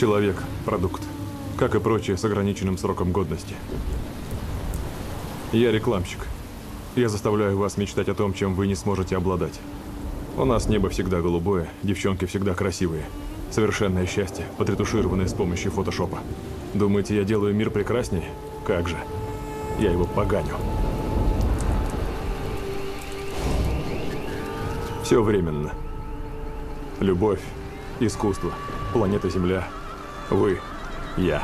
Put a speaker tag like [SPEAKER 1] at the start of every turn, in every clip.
[SPEAKER 1] Человек – продукт, как и прочие с ограниченным сроком годности. Я рекламщик. Я заставляю вас мечтать о том, чем вы не сможете обладать. У нас небо всегда голубое, девчонки всегда красивые. Совершенное счастье, подретушированное с помощью фотошопа. Думаете, я делаю мир прекраснее? Как же. Я его поганю. Все временно. Любовь, искусство, планета Земля, вы, я.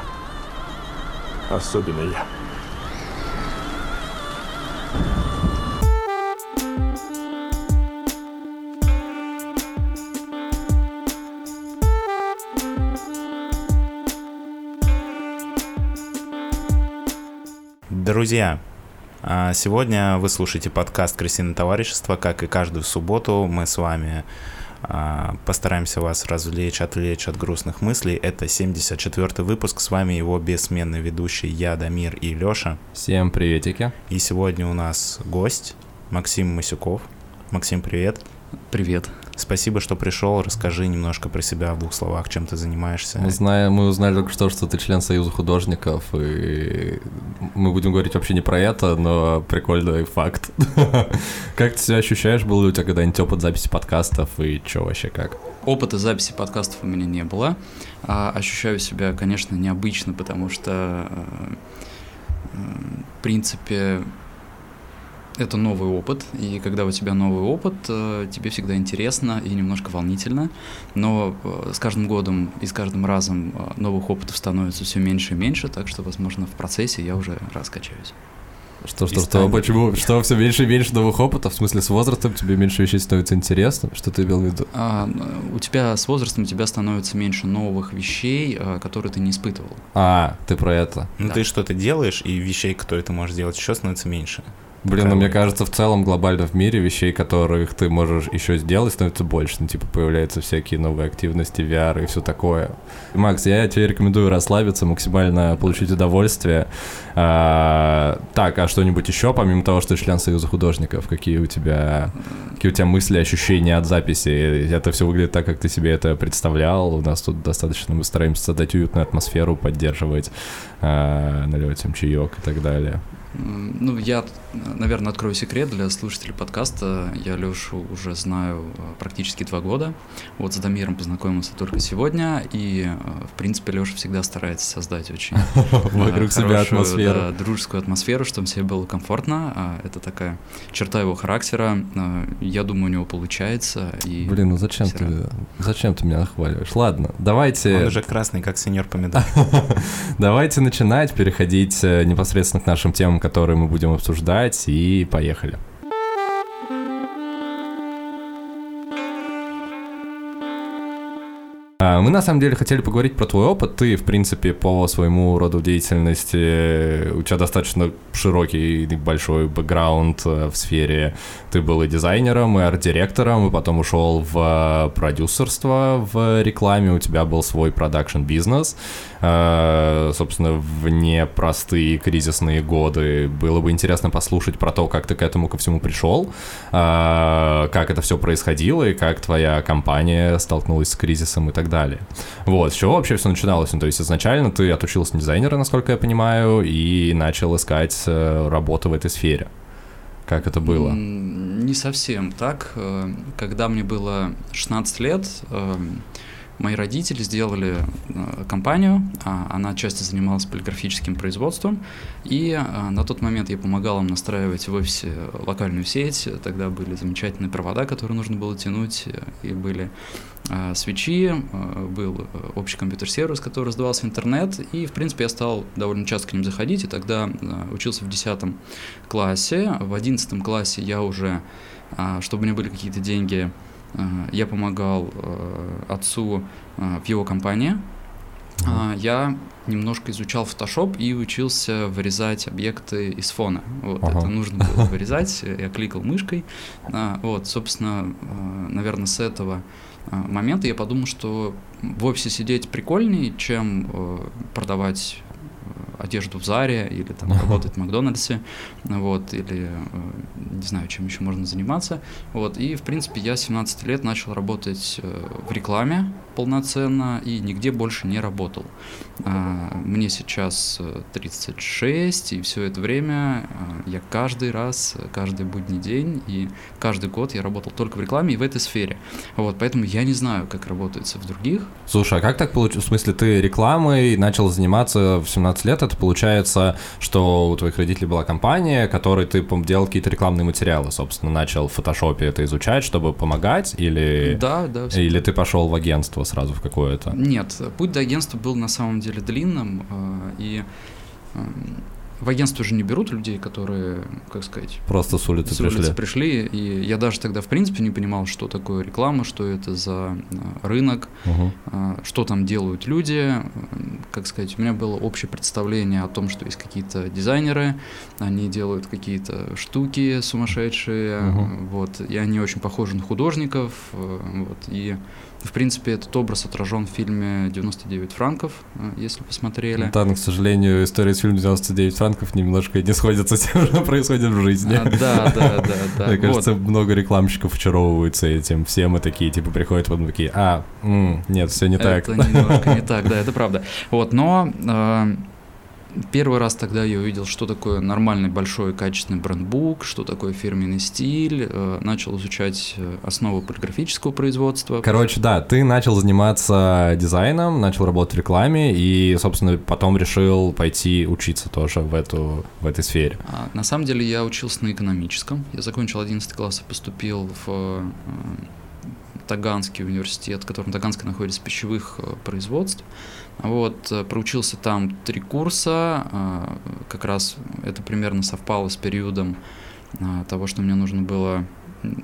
[SPEAKER 1] Особенно я.
[SPEAKER 2] Друзья, а, сегодня вы слушаете подкаст «Крысиное товарищество». Как и каждую субботу мы с вами постараемся вас развлечь, отвлечь от грустных мыслей. Это 74-й выпуск. С вами его бессменный ведущий я, Дамир и Лёша.
[SPEAKER 3] Всем приветики.
[SPEAKER 2] И сегодня у нас гость Максим Масюков. Максим, привет.
[SPEAKER 4] Привет.
[SPEAKER 2] Спасибо, что пришел. Расскажи немножко про себя в двух словах, чем ты занимаешься.
[SPEAKER 3] Мы, знаем, мы узнали только что, что ты член Союза художников, и мы будем говорить вообще не про это, но прикольный факт. Как ты себя ощущаешь? Был ли у тебя когда-нибудь опыт записи подкастов, и что вообще как?
[SPEAKER 4] Опыта записи подкастов у меня не было. А ощущаю себя, конечно, необычно, потому что, э, э, в принципе, это новый опыт, и когда у тебя новый опыт, э, тебе всегда интересно и немножко волнительно, но э, с каждым годом и с каждым разом э, новых опытов становится все меньше и меньше, так что, возможно, в процессе я уже раскачаюсь.
[SPEAKER 3] Что, что, что, почему? Что все меньше и меньше новых опытов? В смысле, с возрастом тебе меньше вещей становится интересно? Что ты имел в виду?
[SPEAKER 4] А, у тебя с возрастом у тебя становится меньше новых вещей, которые ты не испытывал.
[SPEAKER 3] А, ты про это.
[SPEAKER 2] Ну, да. ты что-то делаешь, и вещей, которые ты можешь делать, еще становится меньше.
[SPEAKER 3] Блин, ну мне кажется, в целом глобально в мире вещей, которых ты можешь еще сделать, становится больше. Ну, типа, появляются всякие новые активности, VR и все такое. Макс, я тебе рекомендую расслабиться, максимально получить удовольствие. А, так, а что-нибудь еще, помимо того, что ты член Союза художников, какие у тебя, какие у тебя мысли, ощущения от записи? Это все выглядит так, как ты себе это представлял. У нас тут достаточно, мы стараемся создать уютную атмосферу, поддерживать, а, наливать им чаек и так далее.
[SPEAKER 4] Ну, я, наверное, открою секрет для слушателей подкаста. Я Лешу уже знаю э, практически два года. Вот с Дамиром познакомился только сегодня, и, э, в принципе, Леша всегда старается создать очень
[SPEAKER 3] вокруг себя атмосферу.
[SPEAKER 4] дружескую атмосферу, чтобы себе было комфортно. А, это такая черта его характера. Э, я думаю, у него получается.
[SPEAKER 3] Блин, ну зачем ты, зачем ты меня нахваливаешь? Ладно, давайте...
[SPEAKER 2] Он уже красный, как сеньор помидор.
[SPEAKER 3] давайте начинать, переходить непосредственно к нашим темам, которые мы будем обсуждать, и поехали. А, мы на самом деле хотели поговорить про твой опыт. Ты, в принципе, по своему роду деятельности, у тебя достаточно широкий и большой бэкграунд э, в сфере. Ты был и дизайнером, и арт-директором, и потом ушел в продюсерство в рекламе. У тебя был свой продакшн-бизнес. Э, собственно, в непростые кризисные годы было бы интересно послушать про то, как ты к этому ко всему пришел, э, как это все происходило, и как твоя компания столкнулась с кризисом и так далее. Вот, с чего вообще все начиналось? Ну, то есть изначально ты отучился на дизайнера, насколько я понимаю, и начал искать э, работу в этой сфере. Как это было?
[SPEAKER 4] Не совсем так. Когда мне было 16 лет, эм, Мои родители сделали э, компанию, а, она часто занималась полиграфическим производством, и э, на тот момент я помогал им настраивать в офисе локальную сеть. Тогда были замечательные провода, которые нужно было тянуть, и были э, свечи, был общий компьютер-сервис, который раздавался интернет, и, в принципе, я стал довольно часто к ним заходить, и тогда учился в 10 классе. В 11 классе я уже, чтобы у меня были какие-то деньги, я помогал э, отцу э, в его компании. Uh-huh. Я немножко изучал Photoshop и учился вырезать объекты из фона. Вот, uh-huh. это нужно было вырезать, я кликал мышкой. Вот, собственно, наверное, с этого момента я подумал, что в офисе сидеть прикольнее, чем продавать одежду в Заре или там работать в Макдональдсе, вот, или не знаю, чем еще можно заниматься, вот, и, в принципе, я с 17 лет начал работать в рекламе полноценно и нигде больше не работал. А, мне сейчас 36, и все это время я каждый раз, каждый будний день и каждый год я работал только в рекламе и в этой сфере. Вот, поэтому я не знаю, как работается в других.
[SPEAKER 3] Слушай, а как так получилось? В смысле, ты рекламой начал заниматься в 17 лет, это получается, что у твоих родителей была компания, которой ты делал какие-то рекламные материалы, собственно, начал в фотошопе это изучать, чтобы помогать, или...
[SPEAKER 4] Да, да.
[SPEAKER 3] Или ты пошел в агентство сразу в какое-то?
[SPEAKER 4] Нет, путь до агентства был на самом деле длинным, э, и эм, в агентство уже не берут людей, которые, как сказать...
[SPEAKER 3] Просто с улицы
[SPEAKER 4] с
[SPEAKER 3] пришли.
[SPEAKER 4] улицы пришли. И я даже тогда, в принципе, не понимал, что такое реклама, что это за а, рынок,
[SPEAKER 3] Угу.
[SPEAKER 4] что там делают люди. Как сказать, у меня было общее представление о том, что есть какие-то дизайнеры, они делают какие-то штуки сумасшедшие,
[SPEAKER 3] Мгм.
[SPEAKER 4] вот, и они очень похожи на художников, э, вот, и в принципе, этот образ отражен в фильме «99 франков», э, если посмотрели.
[SPEAKER 3] Да, но, к сожалению, история с фильмом «99 франков» немножко не сходится с тем, что происходит в жизни.
[SPEAKER 4] А, да, да, да, да.
[SPEAKER 3] Мне
[SPEAKER 4] Вот.
[SPEAKER 3] кажется, много рекламщиков очаровываются этим всем и такие, типа, приходят потом такие, а, м, нет, все не так.
[SPEAKER 4] Это немножко не так, да, это правда. Вот, но э, первый раз тогда я увидел, что такое нормальный большой качественный брендбук, что такое фирменный стиль, э, начал изучать э, основы полиграфического производства.
[SPEAKER 3] Короче, да, ты начал заниматься дизайном, начал работать в рекламе и, собственно, потом решил пойти учиться тоже в, эту, в этой сфере.
[SPEAKER 4] А, На самом деле я учился на экономическом. Я закончил 11 класс и поступил в э, Таганский университет, в котором Таганский находится пищевых производств. Вот, э, проучился там три курса, а, как раз это примерно совпало с периодом а, того, что мне нужно было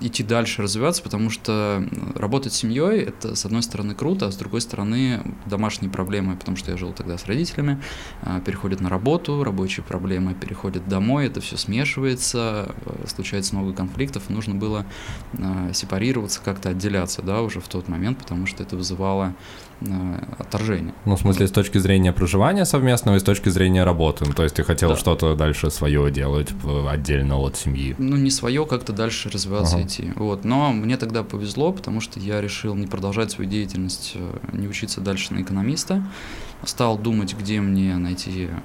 [SPEAKER 4] идти дальше, развиваться, потому что работать с семьей это с одной стороны круто, а с другой стороны домашние проблемы, потому что я жил тогда с родителями, а, переходят на работу, рабочие проблемы переходят домой, это все смешивается, э, случается много конфликтов, нужно было сепарироваться, как-то отделяться, да, уже в тот момент, потому что это вызывало отторжение.
[SPEAKER 3] Ну, в смысле, с точки зрения проживания совместного и с точки зрения работы. Ну, то есть ты хотел
[SPEAKER 4] Да.
[SPEAKER 3] что-то дальше свое делать в- отдельно от семьи.
[SPEAKER 4] ну, не свое, как-то дальше развиваться
[SPEAKER 3] Ага.
[SPEAKER 4] идти. Вот. Но мне тогда повезло, потому что я решил не продолжать свою деятельность, э, не учиться дальше на экономиста. Стал думать, где мне найти, э,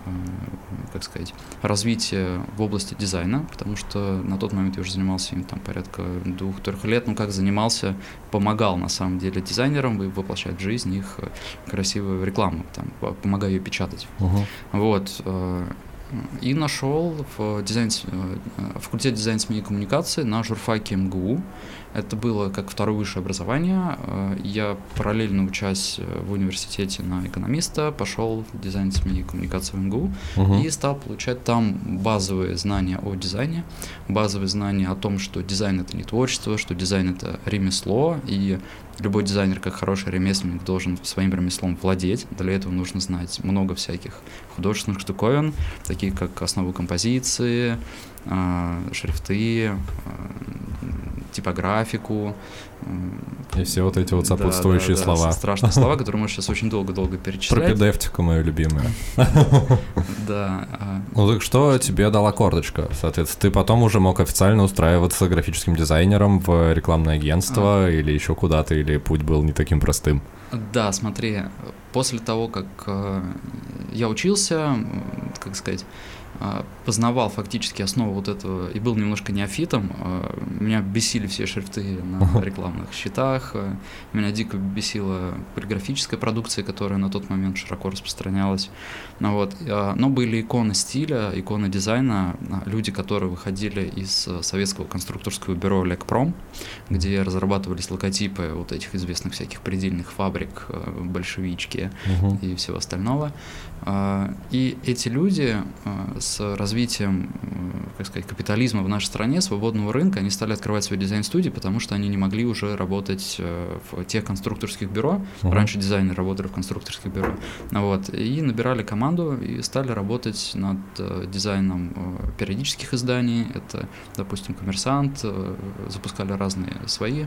[SPEAKER 4] как сказать, развитие в области дизайна, потому что на тот момент я уже занимался им там порядка двух-трех лет. Ну, как занимался, помогал на самом деле дизайнерам воплощать в жизнь их э, красивую рекламу, там, по- помогаю ее печатать.
[SPEAKER 3] Мгм.
[SPEAKER 4] Вот. э, И нашел в дизайн, э, факультет дизайн СМИ и коммуникации на журфаке МГУ. Это было как второе высшее образование. Э, Я параллельно учась э, в университете на экономиста, пошел в дизайн СМИ и коммуникации в МГУ
[SPEAKER 3] Мгм.
[SPEAKER 4] и стал получать там базовые знания о дизайне, базовые знания о том, что дизайн это не творчество, что дизайн это ремесло, и любой дизайнер, как хороший ремесленник, должен своим ремеслом владеть. Для этого нужно знать много всяких художественных штуковин, такие как основы композиции, шрифты, а, типографику.
[SPEAKER 3] И все вот эти вот
[SPEAKER 4] да,
[SPEAKER 3] сопутствующие
[SPEAKER 4] да, да,
[SPEAKER 3] слова.
[SPEAKER 4] Страшные слова, которые можно сейчас очень долго-долго перечислять.
[SPEAKER 3] Пропедевтика моя любимая.
[SPEAKER 4] Да. а,
[SPEAKER 3] Ну так что тебе дала кордочка? Соответственно, ты потом уже мог официально устраиваться графическим дизайнером в рекламное агентство или еще куда-то, или путь был не таким простым?
[SPEAKER 4] Да, смотри, после того, как э, я учился, как сказать, э, познавал фактически основу вот этого и был немножко неофитом, э, меня бесили все шрифты на рекламных счетах, э, меня дико бесила полиграфическая продукция, которая на тот момент широко распространялась. Ну вот, но были иконы стиля, иконы дизайна, люди, которые выходили из советского конструкторского бюро Лекпром, где разрабатывались логотипы вот этих известных всяких предельных фабрик, большевички
[SPEAKER 3] Мгм.
[SPEAKER 4] и всего остального. А, И эти люди а, с развитием, как сказать, капитализма в нашей стране, свободного рынка, они стали открывать свои дизайн-студии, потому что они не могли уже работать э, в тех конструкторских бюро.
[SPEAKER 3] Мгм.
[SPEAKER 4] Раньше дизайнеры работали в конструкторских бюро. Вот. И набирали команду и стали работать над э, дизайном э, периодических изданий. Это, допустим, «Коммерсант», запускали разные свои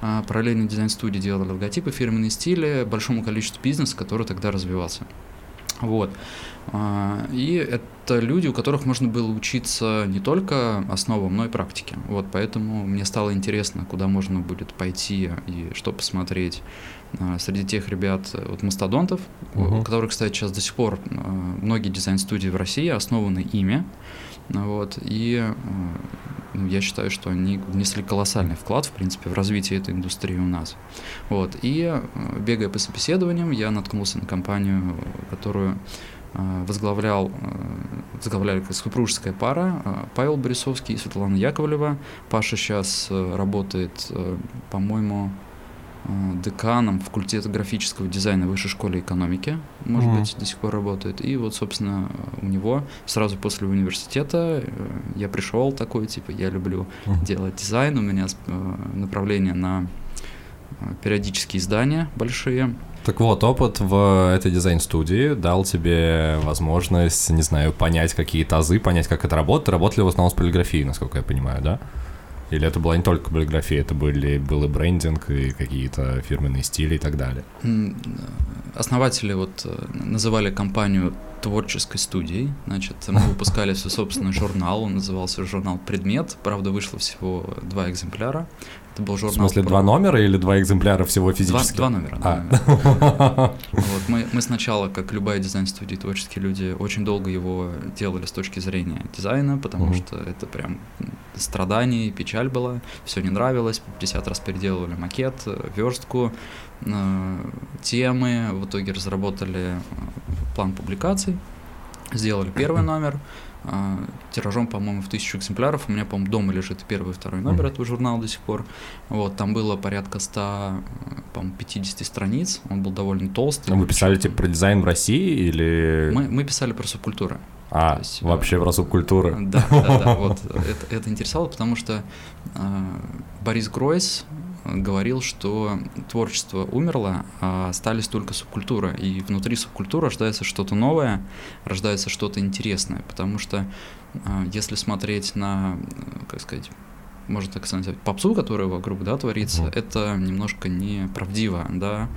[SPEAKER 4] а, параллельно дизайн-студии делали логотипы, фирменные стили, большому количеству бизнеса, который тогда развивался. Вот. А, и это люди, у которых можно было учиться не только основам, но и практике. Вот, поэтому мне стало интересно, куда можно будет пойти и что посмотреть. А, среди тех ребят, вот мастодонтов,
[SPEAKER 3] Мгм.
[SPEAKER 4] у которых, кстати, сейчас до сих пор а, многие дизайн-студии в России основаны ими. Вот, и ну, я считаю, что они внесли колоссальный вклад, в принципе, в развитие этой индустрии у нас. Вот, и э, бегая по собеседованиям, я наткнулся на компанию, которую э, возглавлял, возглавляли супружеская пара Павел Борисовский и Светлана Яковлева. Паша сейчас работает, по-моему, деканом факультета графического дизайна в Высшей школе экономики, может
[SPEAKER 3] Мгм.
[SPEAKER 4] быть, до сих пор работает. И вот, собственно, у него сразу после университета э, я пришел такой, типа, я люблю
[SPEAKER 3] Мгм.
[SPEAKER 4] делать дизайн, у меня э, направление на э, периодические издания большие.
[SPEAKER 3] Так вот, опыт в этой дизайн-студии дал тебе возможность, не знаю, понять какие-то азы, понять, как это работает. Работали в основном с полиграфией, насколько я понимаю, да? Или это была не только полиграфия, это были, был и брендинг, и какие-то фирменные стили и так далее.
[SPEAKER 4] Основатели вот э, называли компанию творческой студией. Значит, мы выпускали свой собственный журнал, он назывался журнал «Предмет». Правда, вышло всего два экземпляра. Это был
[SPEAKER 3] В
[SPEAKER 4] журнал...
[SPEAKER 3] смысле,
[SPEAKER 4] про-
[SPEAKER 3] два номера или два экземпляра всего физически?
[SPEAKER 4] два номера. два
[SPEAKER 3] А.
[SPEAKER 4] номера. Вот, мы, мы сначала, как любая дизайн-студия, творческие люди, очень долго его делали с точки зрения дизайна, потому
[SPEAKER 3] Мгм.
[SPEAKER 4] что это прям страдание, печаль была, все не нравилось, 50 раз переделывали макет, верстку, э, темы, в итоге разработали э, план публикаций, сделали первый номер, тиражом, по-моему, в тысячу экземпляров. У меня, по-моему, дома лежит первый, и второй номер
[SPEAKER 3] Мгм.
[SPEAKER 4] этого журнала до сих пор. Вот, там было порядка 100, э, по-моему, 50 страниц. Он был довольно толстый.
[SPEAKER 3] Вы писали типа про дизайн в России или...
[SPEAKER 4] Мы, мы писали про субкультуры.
[SPEAKER 3] А,
[SPEAKER 4] есть,
[SPEAKER 3] вообще
[SPEAKER 4] э,
[SPEAKER 3] про субкультуры.
[SPEAKER 4] Да, да, да. Вот это, это интересовало, потому что э, Борис Гройс говорил, что творчество умерло, а остались только субкультуры. И внутри субкультуры рождается что-то новое, рождается что-то интересное. Потому что э, если смотреть на, как сказать, можно так сказать, попсу, которая вокруг, да, творится,
[SPEAKER 3] Мгм.
[SPEAKER 4] это немножко неправдиво, да.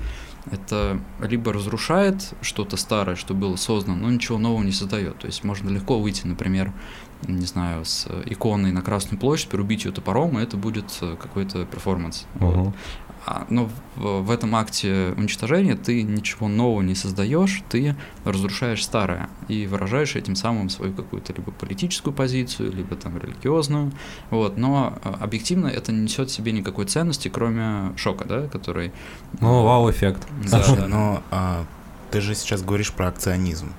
[SPEAKER 4] Это либо разрушает что-то старое, что было создано, но ничего нового не создает. То есть можно легко выйти, например, не знаю, с иконой на Красную площадь, перебить ее топором, и это будет э, какой-то перформанс. Вот.
[SPEAKER 3] Мгм.
[SPEAKER 4] А, но в, в этом акте уничтожения ты ничего нового не создаешь, ты разрушаешь старое и выражаешь этим самым свою какую-то либо политическую позицию, либо там религиозную. Вот. Но а, объективно это не несет в себе никакой ценности, кроме шока, да, который...
[SPEAKER 3] Ну, вау-эффект.
[SPEAKER 4] Да,
[SPEAKER 2] но а, ты же сейчас говоришь про акционизм.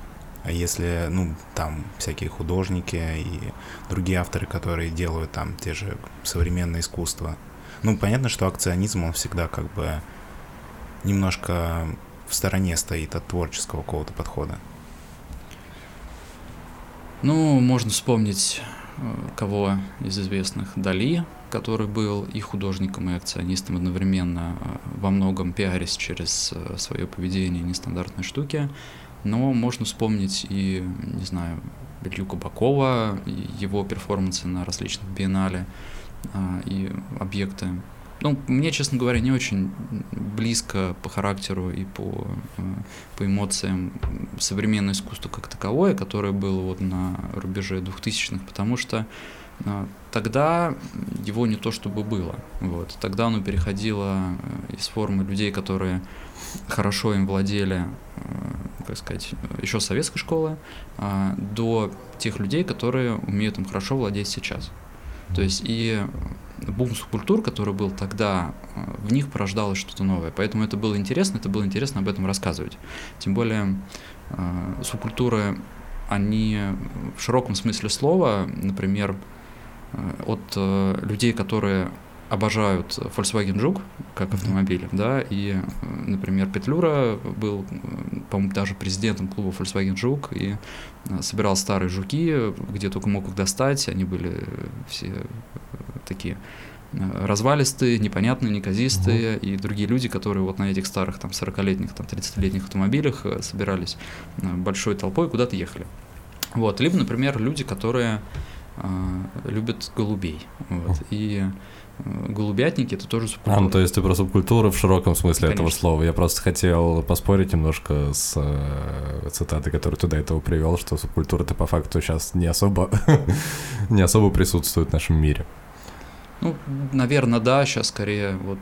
[SPEAKER 2] А если, ну, там всякие художники и другие авторы, которые делают там те же современное искусство, ну, понятно, что акционизм, он всегда как бы немножко в стороне стоит от творческого какого-то подхода.
[SPEAKER 4] Ну, можно вспомнить э, кого из известных Дали, который был и художником, и акционистом одновременно, э, во многом пиарясь через э, свое поведение и нестандартные штуки. Но можно вспомнить и, не знаю, Илью Кабакова, и его перформансы на различных биеннале а, и объекты. Ну, мне, честно говоря, не очень близко по характеру и по, э, по эмоциям современное искусство как таковое, которое было вот на рубеже 2000-х, потому что э, тогда его не то чтобы было. Вот. Тогда оно переходило э, из формы людей, которые хорошо им владели, как сказать, еще советской школы, а, до тех людей, которые умеют им хорошо владеть сейчас. То есть и бум субкультур, который был тогда, э, в них порождалось что-то новое. Поэтому это было интересно, это было интересно об этом рассказывать. Тем более э, субкультуры, они в широком смысле слова, например, от э, людей, которые обожают Volkswagen Жук как автомобиль, да, и, э, например, Петлюра был, э, по-моему, даже президентом клуба Volkswagen Жук и э, собирал старые жуки, где только мог их достать, они были все такие развалистые, непонятные, неказистые, и другие люди, которые вот на этих старых там 40-летних, там 30-летних автомобилях собирались большой толпой и куда-то ехали. Вот, либо, например, люди, которые э, любят голубей. Вот, и э, голубятники это тоже субкультура.
[SPEAKER 3] А, ну то есть ты про субкультуру в широком смысле этого
[SPEAKER 4] Конечно.
[SPEAKER 3] слова. Я просто хотел поспорить немножко с э, цитатой, которую ты до этого привел, что субкультура-то по факту сейчас не особо, не особо присутствует в нашем мире.
[SPEAKER 4] Ну, наверное, да, сейчас скорее вот...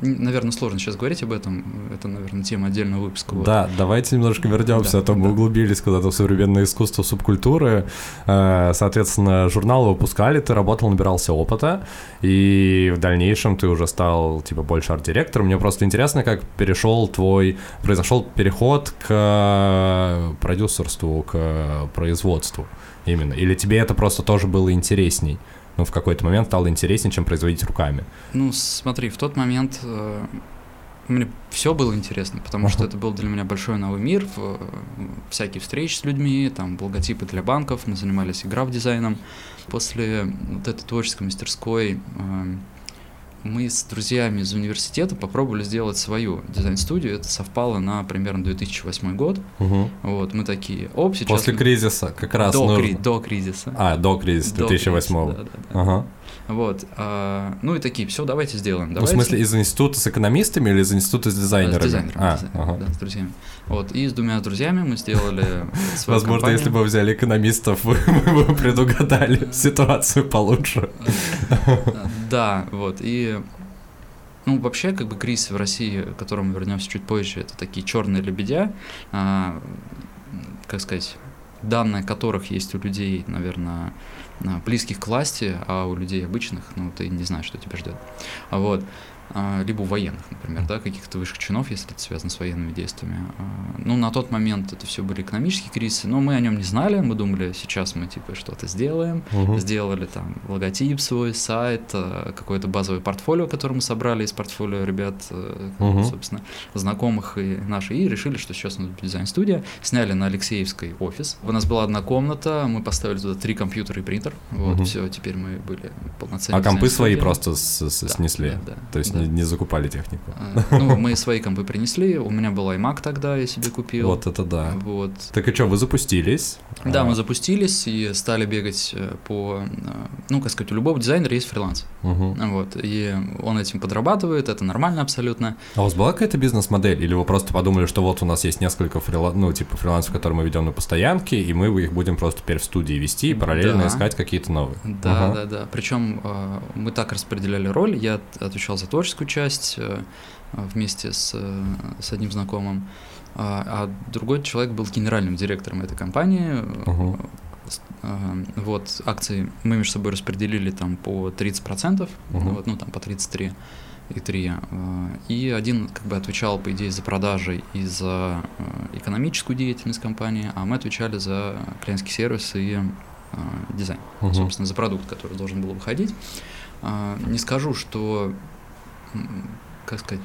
[SPEAKER 4] Наверное, сложно сейчас говорить об этом. Это, наверное, тема отдельного выпуска. вот.
[SPEAKER 3] Да, давайте немножко вернемся,
[SPEAKER 4] Да,
[SPEAKER 3] а то мы
[SPEAKER 4] да.
[SPEAKER 3] углубились куда-то в современное искусство субкультуры. Э, Соответственно, журналы выпускали, ты работал, набирался опыта, и в дальнейшем ты уже стал, типа, больше арт-директором. Мне просто интересно, как перешел твой, произошел переход к продюсерству, к производству именно. Или тебе это просто тоже было интересней? Ну, в какой-то момент стало интереснее, чем производить руками.
[SPEAKER 4] Ну, смотри, в тот момент э, мне все было интересно, потому что
[SPEAKER 3] Ага.
[SPEAKER 4] это был для меня большой новый мир, в- э, всякие встречи с людьми, там, логотипы для банков, мы занимались играв дизайном. После вот этой творческой мастерской э, мы с друзьями из университета попробовали сделать свою дизайн-студию. Это совпало на примерно 2008 год. Вот, мы такие, оп, сейчас...
[SPEAKER 3] После кризиса как раз
[SPEAKER 4] до,
[SPEAKER 3] нужно-
[SPEAKER 4] кри- до кризиса.
[SPEAKER 3] А, до кризиса
[SPEAKER 4] До
[SPEAKER 3] 2008
[SPEAKER 4] кризиса, да, да, да.
[SPEAKER 3] Ага.
[SPEAKER 4] Вот. а, ну и такие, все, давайте сделаем.
[SPEAKER 3] Ну, в
[SPEAKER 4] Давайте.
[SPEAKER 3] смысле, из института с экономистами или из института с дизайнерами?
[SPEAKER 4] С дизайнерами,
[SPEAKER 3] А,
[SPEAKER 4] дизайнерами,
[SPEAKER 3] ага.
[SPEAKER 4] да, с друзьями. Вот, и с двумя друзьями мы сделали
[SPEAKER 3] Возможно,
[SPEAKER 4] компанию.
[SPEAKER 3] если бы взяли экономистов, вы, вы бы предугадали ситуацию получше.
[SPEAKER 4] Да, вот, и... Ну, вообще, как бы кризис в России, к которому вернемся чуть позже, это такие черные лебедя, а, как сказать, данные которых есть у людей, наверное, близких к власти, а у людей обычных, ну, ты не знаешь, что тебя ждет. А вот, а, либо у военных, например, да, каких-то высших чинов, если это связано с военными действиями. А, Ну, на тот момент это все были экономические кризисы, но мы о нем не знали, мы думали, сейчас мы, типа, что-то сделаем,
[SPEAKER 3] Мгм.
[SPEAKER 4] сделали там логотип свой, сайт, э, какое-то базовое портфолио, которое мы собрали из портфолио ребят,
[SPEAKER 3] Мгм.
[SPEAKER 4] собственно, знакомых и наши, и решили, что сейчас у нас дизайн-студия. Сняли на Алексеевской офис. У нас была одна комната, мы поставили туда три компьютера и принтер. Вот,
[SPEAKER 3] Мгм.
[SPEAKER 4] все, теперь мы были полноценные.
[SPEAKER 3] А компы свои просто с- с-
[SPEAKER 4] Да,
[SPEAKER 3] снесли?
[SPEAKER 4] да, да,
[SPEAKER 3] То есть
[SPEAKER 4] да.
[SPEAKER 3] Не, не закупали технику?
[SPEAKER 4] А, Ну, мы свои компы принесли, у меня был iMac тогда, я себе купил.
[SPEAKER 3] Вот это да.
[SPEAKER 4] Вот.
[SPEAKER 3] Так и что, вы запустились?
[SPEAKER 4] Да,
[SPEAKER 3] А,
[SPEAKER 4] мы запустились и стали бегать э, по... э, Ну, как сказать, у любого дизайнера есть фриланс.
[SPEAKER 3] мгм.
[SPEAKER 4] Вот, и он этим подрабатывает, это нормально абсолютно.
[SPEAKER 3] А у вас была какая-то бизнес-модель? Или вы просто подумали, что вот у нас есть несколько фрила... ну, типа фрилансов, которые мы ведем на постоянке, и мы их будем просто теперь в студии вести и параллельно
[SPEAKER 4] Да.
[SPEAKER 3] искать какие-то новые?
[SPEAKER 4] Да,
[SPEAKER 3] Ага.
[SPEAKER 4] да, да. Причем э, мы так распределяли роль. Я от- отвечал за творческую часть э, вместе с, э, с одним знакомым, а, а другой человек был генеральным директором этой компании. Э, Вот, акции мы между собой распределили там по 30%,
[SPEAKER 3] Мгм.
[SPEAKER 4] вот, ну там по 33 и 3. э, И один как бы отвечал, по идее, за продажи и за экономическую деятельность компании, а мы отвечали за клиентский сервис и дизайн
[SPEAKER 3] Мгм.
[SPEAKER 4] собственно, за продукт, который должен был выходить. Не скажу, что, как сказать,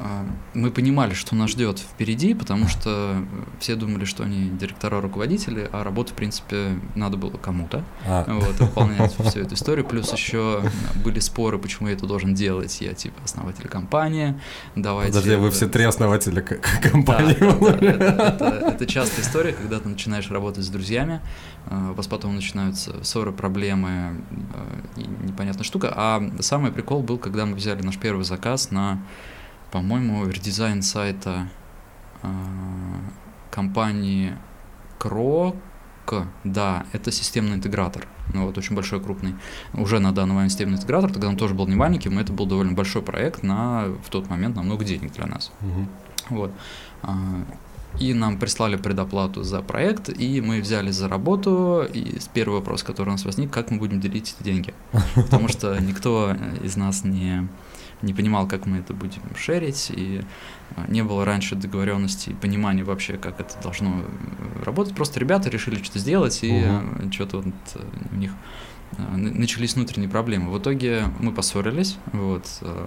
[SPEAKER 4] а, мы понимали, что нас ждет впереди, потому что все думали, что они директора, руководители, а работу, в принципе, надо было кому-то
[SPEAKER 3] А,
[SPEAKER 4] вот, выполнять всю эту историю. Плюс еще были споры, почему я это должен делать. Я типа основатель компании, давайте...
[SPEAKER 3] Подожди, вы все три основателя к- к-
[SPEAKER 4] да,
[SPEAKER 3] компании.
[SPEAKER 4] да, да, это, это- это частая история, когда ты начинаешь работать с друзьями, у вас потом начинаются ссоры, проблемы и непонятная штука. А самый прикол был, когда мы взяли наш первый заказ на, по-моему, редизайн сайта э, компании Крок. Да, это системный интегратор. Ну, вот очень большой, крупный. Уже на данный момент системный интегратор, тогда он тоже был не маленький, но это был довольно большой проект на в тот момент на много денег для нас.
[SPEAKER 3] Мгм.
[SPEAKER 4] Вот. И нам прислали предоплату за проект, и мы взялись за работу. И первый вопрос, который у нас возник, как мы будем делить эти деньги. Потому что никто из нас не, не понимал, как мы это будем шерить, и а, не было раньше договоренности и понимания вообще, как это должно э, работать. Просто ребята решили что-то сделать, и
[SPEAKER 3] Мгм.
[SPEAKER 4] что-то вот э, у них э, начались внутренние проблемы. В итоге мы поссорились. Вот. э,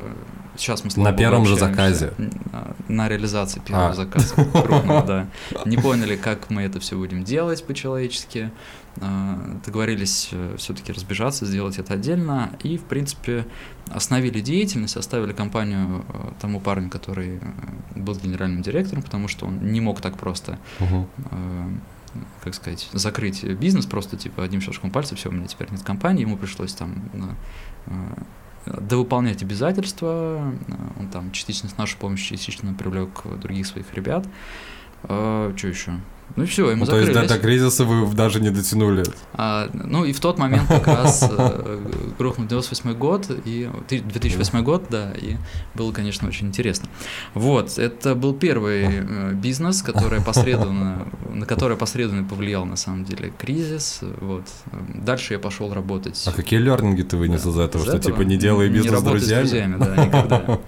[SPEAKER 4] Сейчас мы
[SPEAKER 3] На первом же заказе?
[SPEAKER 4] А, На реализации первого
[SPEAKER 3] А.
[SPEAKER 4] заказа крупного, да. Не поняли, как мы это все будем делать по-человечески. А, Договорились все-таки разбежаться, сделать это отдельно. И, в принципе, остановили деятельность, оставили компанию э, тому парню, который э, был генеральным директором, потому что он не мог так просто
[SPEAKER 3] Мгм.
[SPEAKER 4] Э, как сказать, закрыть бизнес просто типа одним щелчком пальца, все, у меня теперь нет компании, ему пришлось там э, довыполнять обязательства, он там частично с нашей помощью, частично привлек других своих ребят. А, что еще? Ну и все, мы
[SPEAKER 3] ну,
[SPEAKER 4] закрылись.
[SPEAKER 3] То есть до, до кризиса вы даже не дотянули?
[SPEAKER 4] А, ну и в тот момент как раз э, грохнул 98 год, и 2008 год, да, и было, конечно, очень интересно. Вот, это был первый э, бизнес, который посредственно, на который посредственно повлиял, на самом деле, кризис. Вот. Дальше я пошел работать.
[SPEAKER 3] А какие лернинги ты вынес из этого?
[SPEAKER 4] Из
[SPEAKER 3] что,
[SPEAKER 4] этого?
[SPEAKER 3] типа, не делай бизнес
[SPEAKER 4] не
[SPEAKER 3] с друзьями?
[SPEAKER 4] с друзьями, да, никогда.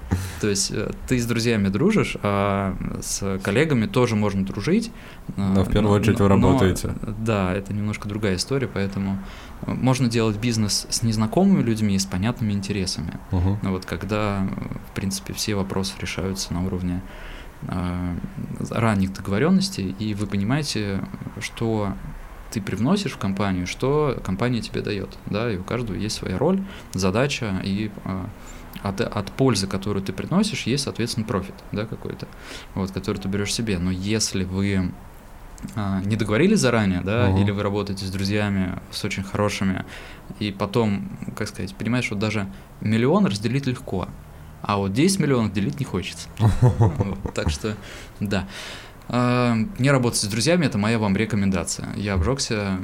[SPEAKER 4] То есть э, ты с друзьями дружишь, а с коллегами тоже можно дружить,
[SPEAKER 3] но в первую очередь вы работаете.
[SPEAKER 4] Да, это немножко другая история, поэтому э, можно делать бизнес с незнакомыми людьми и с понятными интересами.
[SPEAKER 3] Угу.
[SPEAKER 4] Вот когда, в принципе, все вопросы решаются на уровне э, ранних договоренностей, и вы понимаете, что ты привносишь в компанию, что компания тебе дает, да, и у каждого есть своя роль, задача и э, от, от пользы, которую ты приносишь, есть, соответственно, профит, да, какой-то, вот, который ты берешь себе. Но если вы не договорились заранее, да,
[SPEAKER 3] угу.
[SPEAKER 4] или вы работаете с друзьями, с очень хорошими, и потом, как сказать, понимаешь, что даже миллион разделить легко, а вот 10 миллионов делить не хочется. Так что, да. А, не работать с друзьями – это моя вам рекомендация. Я обжегся,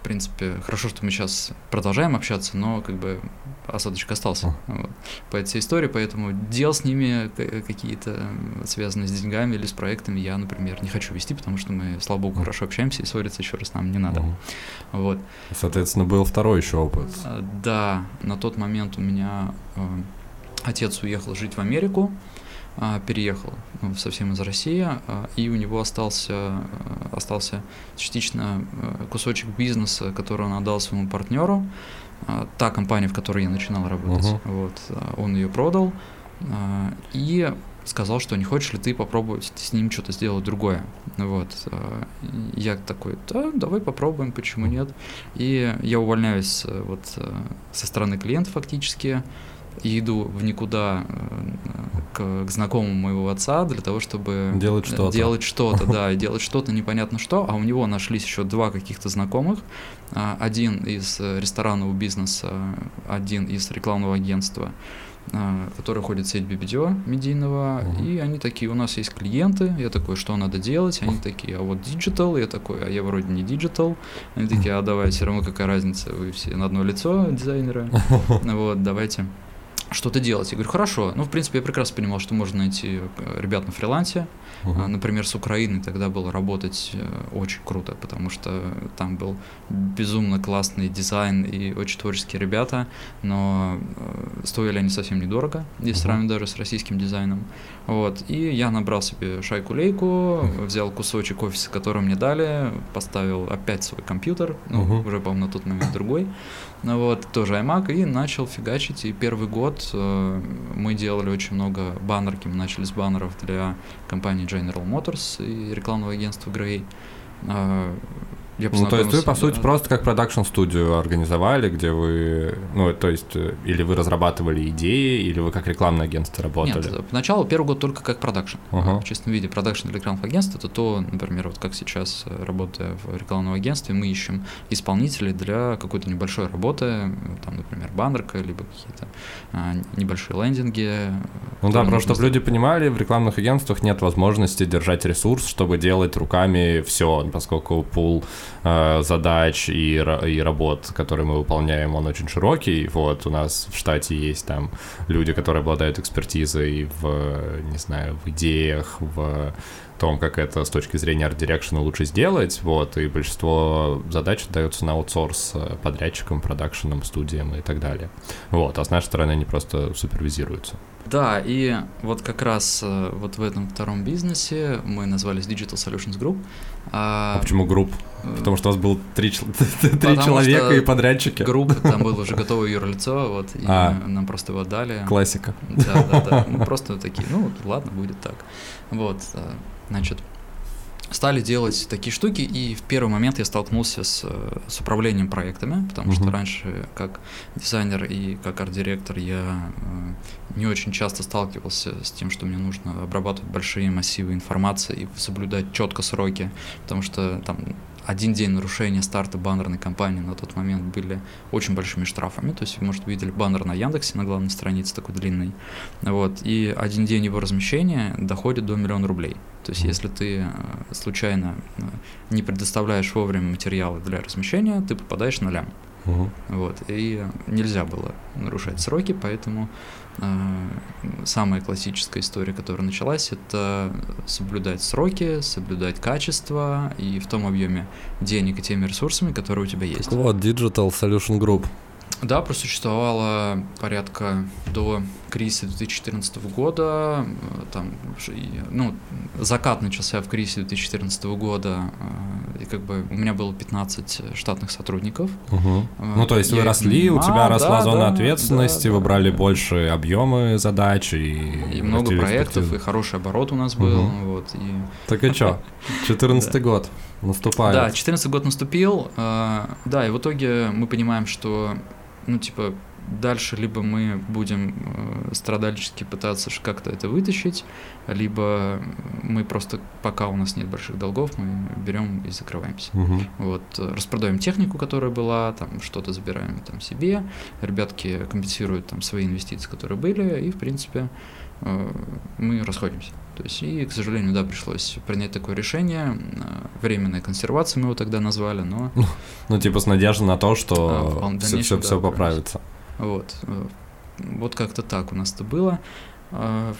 [SPEAKER 4] в принципе, хорошо, что мы сейчас продолжаем общаться, но как бы осадочек остался вот, по этой истории, поэтому дел с ними какие-то связанные с деньгами или с проектами я, например, не хочу вести, потому что мы, слава богу, хорошо общаемся и ссориться еще раз нам не надо. Вот.
[SPEAKER 3] Соответственно, был второй еще опыт.
[SPEAKER 4] А, да, на тот момент у меня э, отец уехал жить в Америку, переехал ну, совсем из России, а, и у него остался, э, остался частично э, кусочек бизнеса, который он отдал своему партнеру. А, та компания, в которой я начинал работать, uh-huh. вот, он ее продал и сказал, что не хочешь ли ты попробовать с ним что-то сделать другое. Вот. Я такой, да, давай попробуем, почему нет. И я увольняюсь э, вот со стороны клиента фактически, и иду в никуда э, к, к знакомому моего отца для того, чтобы
[SPEAKER 3] делать что-то,
[SPEAKER 4] делать что-то, да, и делать что-то непонятно что, а у него нашлись еще два каких-то знакомых, а, один из ресторанного бизнеса, один из рекламного агентства, а, который входит в сеть BBDO медийного, uh-huh. и они такие, у нас есть клиенты, я такой, что надо делать, они такие, а вот digital, я такой, а я вроде не digital, они такие, а давай, все равно какая разница, вы все на одно лицо дизайнеры, вот, давайте что-то делать. Я говорю, хорошо. Ну, в принципе, я прекрасно понимал, что можно найти э, ребят на фрилансе. Uh-huh. Например, с Украины тогда было работать э, очень круто, потому что там был безумно классный дизайн и очень творческие ребята, но э, стоили они совсем недорого, если uh-huh. сравнивать даже с российским дизайном. Вот. И я набрал себе шайку-лейку, взял кусочек офиса, который мне дали, поставил опять свой компьютер, ну, uh-huh. уже, по-моему, на тот момент другой, ну, вот, тоже iMac, и начал фигачить. И первый год э, мы делали очень много баннерки, мы начали с баннеров для компании General Motors и рекламного агентства Grey. Э,
[SPEAKER 3] я ну, то есть вы, по сути, да. просто как продакшн-студию организовали, где вы, ну, то есть, э, или вы разрабатывали идеи, или вы как рекламное агентство работали?
[SPEAKER 4] Нет, поначалу первый год только как продакшн. Uh-huh. В чистом виде продакшн для рекламных агентств это то, например, вот как сейчас, э, работая в рекламном агентстве, мы ищем исполнителей для какой-то небольшой работы, там, например, баннерка, либо какие-то а, небольшие лендинги.
[SPEAKER 3] Ну да, просто чтобы люди понимали, в рекламных агентствах нет возможности держать ресурс, чтобы делать руками все, поскольку пул Э, задач и, и работ, которые мы выполняем, он очень широкий. Вот у нас в штате есть там люди, которые обладают экспертизой в, не знаю, в идеях, в том, как это с точки зрения арт-дирекшена лучше сделать, вот, и большинство задач даются на аутсорс э, подрядчикам, продакшенам, студиям и так далее. Вот, а с нашей стороны они просто супервизируются.
[SPEAKER 4] Да, и вот как раз э, вот в этом втором бизнесе мы назвались Digital Solutions Group.
[SPEAKER 3] А, а почему Group? Э, Потому что у вас было три, три человека и подрядчики.
[SPEAKER 4] Group, там было уже готовое юрлицо, вот, и а, нам просто его дали.
[SPEAKER 3] Классика.
[SPEAKER 4] Да, да, да. Мы просто такие, ну ладно, будет так. Вот, значит, стали делать такие штуки, и в первый момент я столкнулся с, с управлением проектами, потому что
[SPEAKER 3] Мгм.
[SPEAKER 4] раньше как дизайнер и как арт-директор я э, не очень часто сталкивался с тем, что мне нужно обрабатывать большие массивы информации и соблюдать четко сроки, потому что там один день нарушения старта баннерной кампании на тот момент были очень большими штрафами. То есть вы, может, видели баннер на Яндексе на главной странице такой длинный. Вот. И один день его размещения доходит до миллиона рублей. То есть если ты э, случайно э, не предоставляешь вовремя материалы для размещения, ты попадаешь на лям.
[SPEAKER 3] Мгм.
[SPEAKER 4] Вот. И нельзя было нарушать сроки, поэтому самая классическая история, которая началась, это соблюдать сроки, соблюдать качество и в том объеме денег и теми ресурсами, которые у тебя есть.
[SPEAKER 3] Так вот, Digital Solution Group.
[SPEAKER 4] Да, просуществовала порядка до кризиса 2014 года. э, Там, ну, закат начался в кризисе 2014 года, э, и как бы у меня было 15 штатных сотрудников. Э,
[SPEAKER 3] Ну, то есть вы
[SPEAKER 4] я их
[SPEAKER 3] росли, у
[SPEAKER 4] нанимал,
[SPEAKER 3] тебя росла
[SPEAKER 4] да,
[SPEAKER 3] зона
[SPEAKER 4] да,
[SPEAKER 3] ответственности,
[SPEAKER 4] да,
[SPEAKER 3] вы брали
[SPEAKER 4] да.
[SPEAKER 3] больше объемы задач и...
[SPEAKER 4] И много проектов, и хороший оборот у нас был.
[SPEAKER 3] Мгм.
[SPEAKER 4] Вот, и...
[SPEAKER 3] Так и чё? 14 год наступает.
[SPEAKER 4] Да, 14 год наступил, да, и в итоге мы понимаем, что, ну, типа, дальше либо мы будем э, страдальчески пытаться как-то это вытащить, либо мы просто, пока у нас нет больших долгов, мы берем и закрываемся.
[SPEAKER 3] Мгм.
[SPEAKER 4] Вот, э, распродаем технику, которая была, там что-то забираем там себе, ребятки компенсируют там свои инвестиции, которые были, и, в принципе, э, мы расходимся. То есть, и, к сожалению, да, пришлось принять такое решение. Временная консервация мы его тогда назвали, но
[SPEAKER 3] Ну, типа с надеждой на то,
[SPEAKER 4] А,
[SPEAKER 3] что
[SPEAKER 4] дальнейшем,
[SPEAKER 3] все, все,
[SPEAKER 4] да,
[SPEAKER 3] все поправится.
[SPEAKER 4] Вот. э, Вот как-то так у нас это было. А,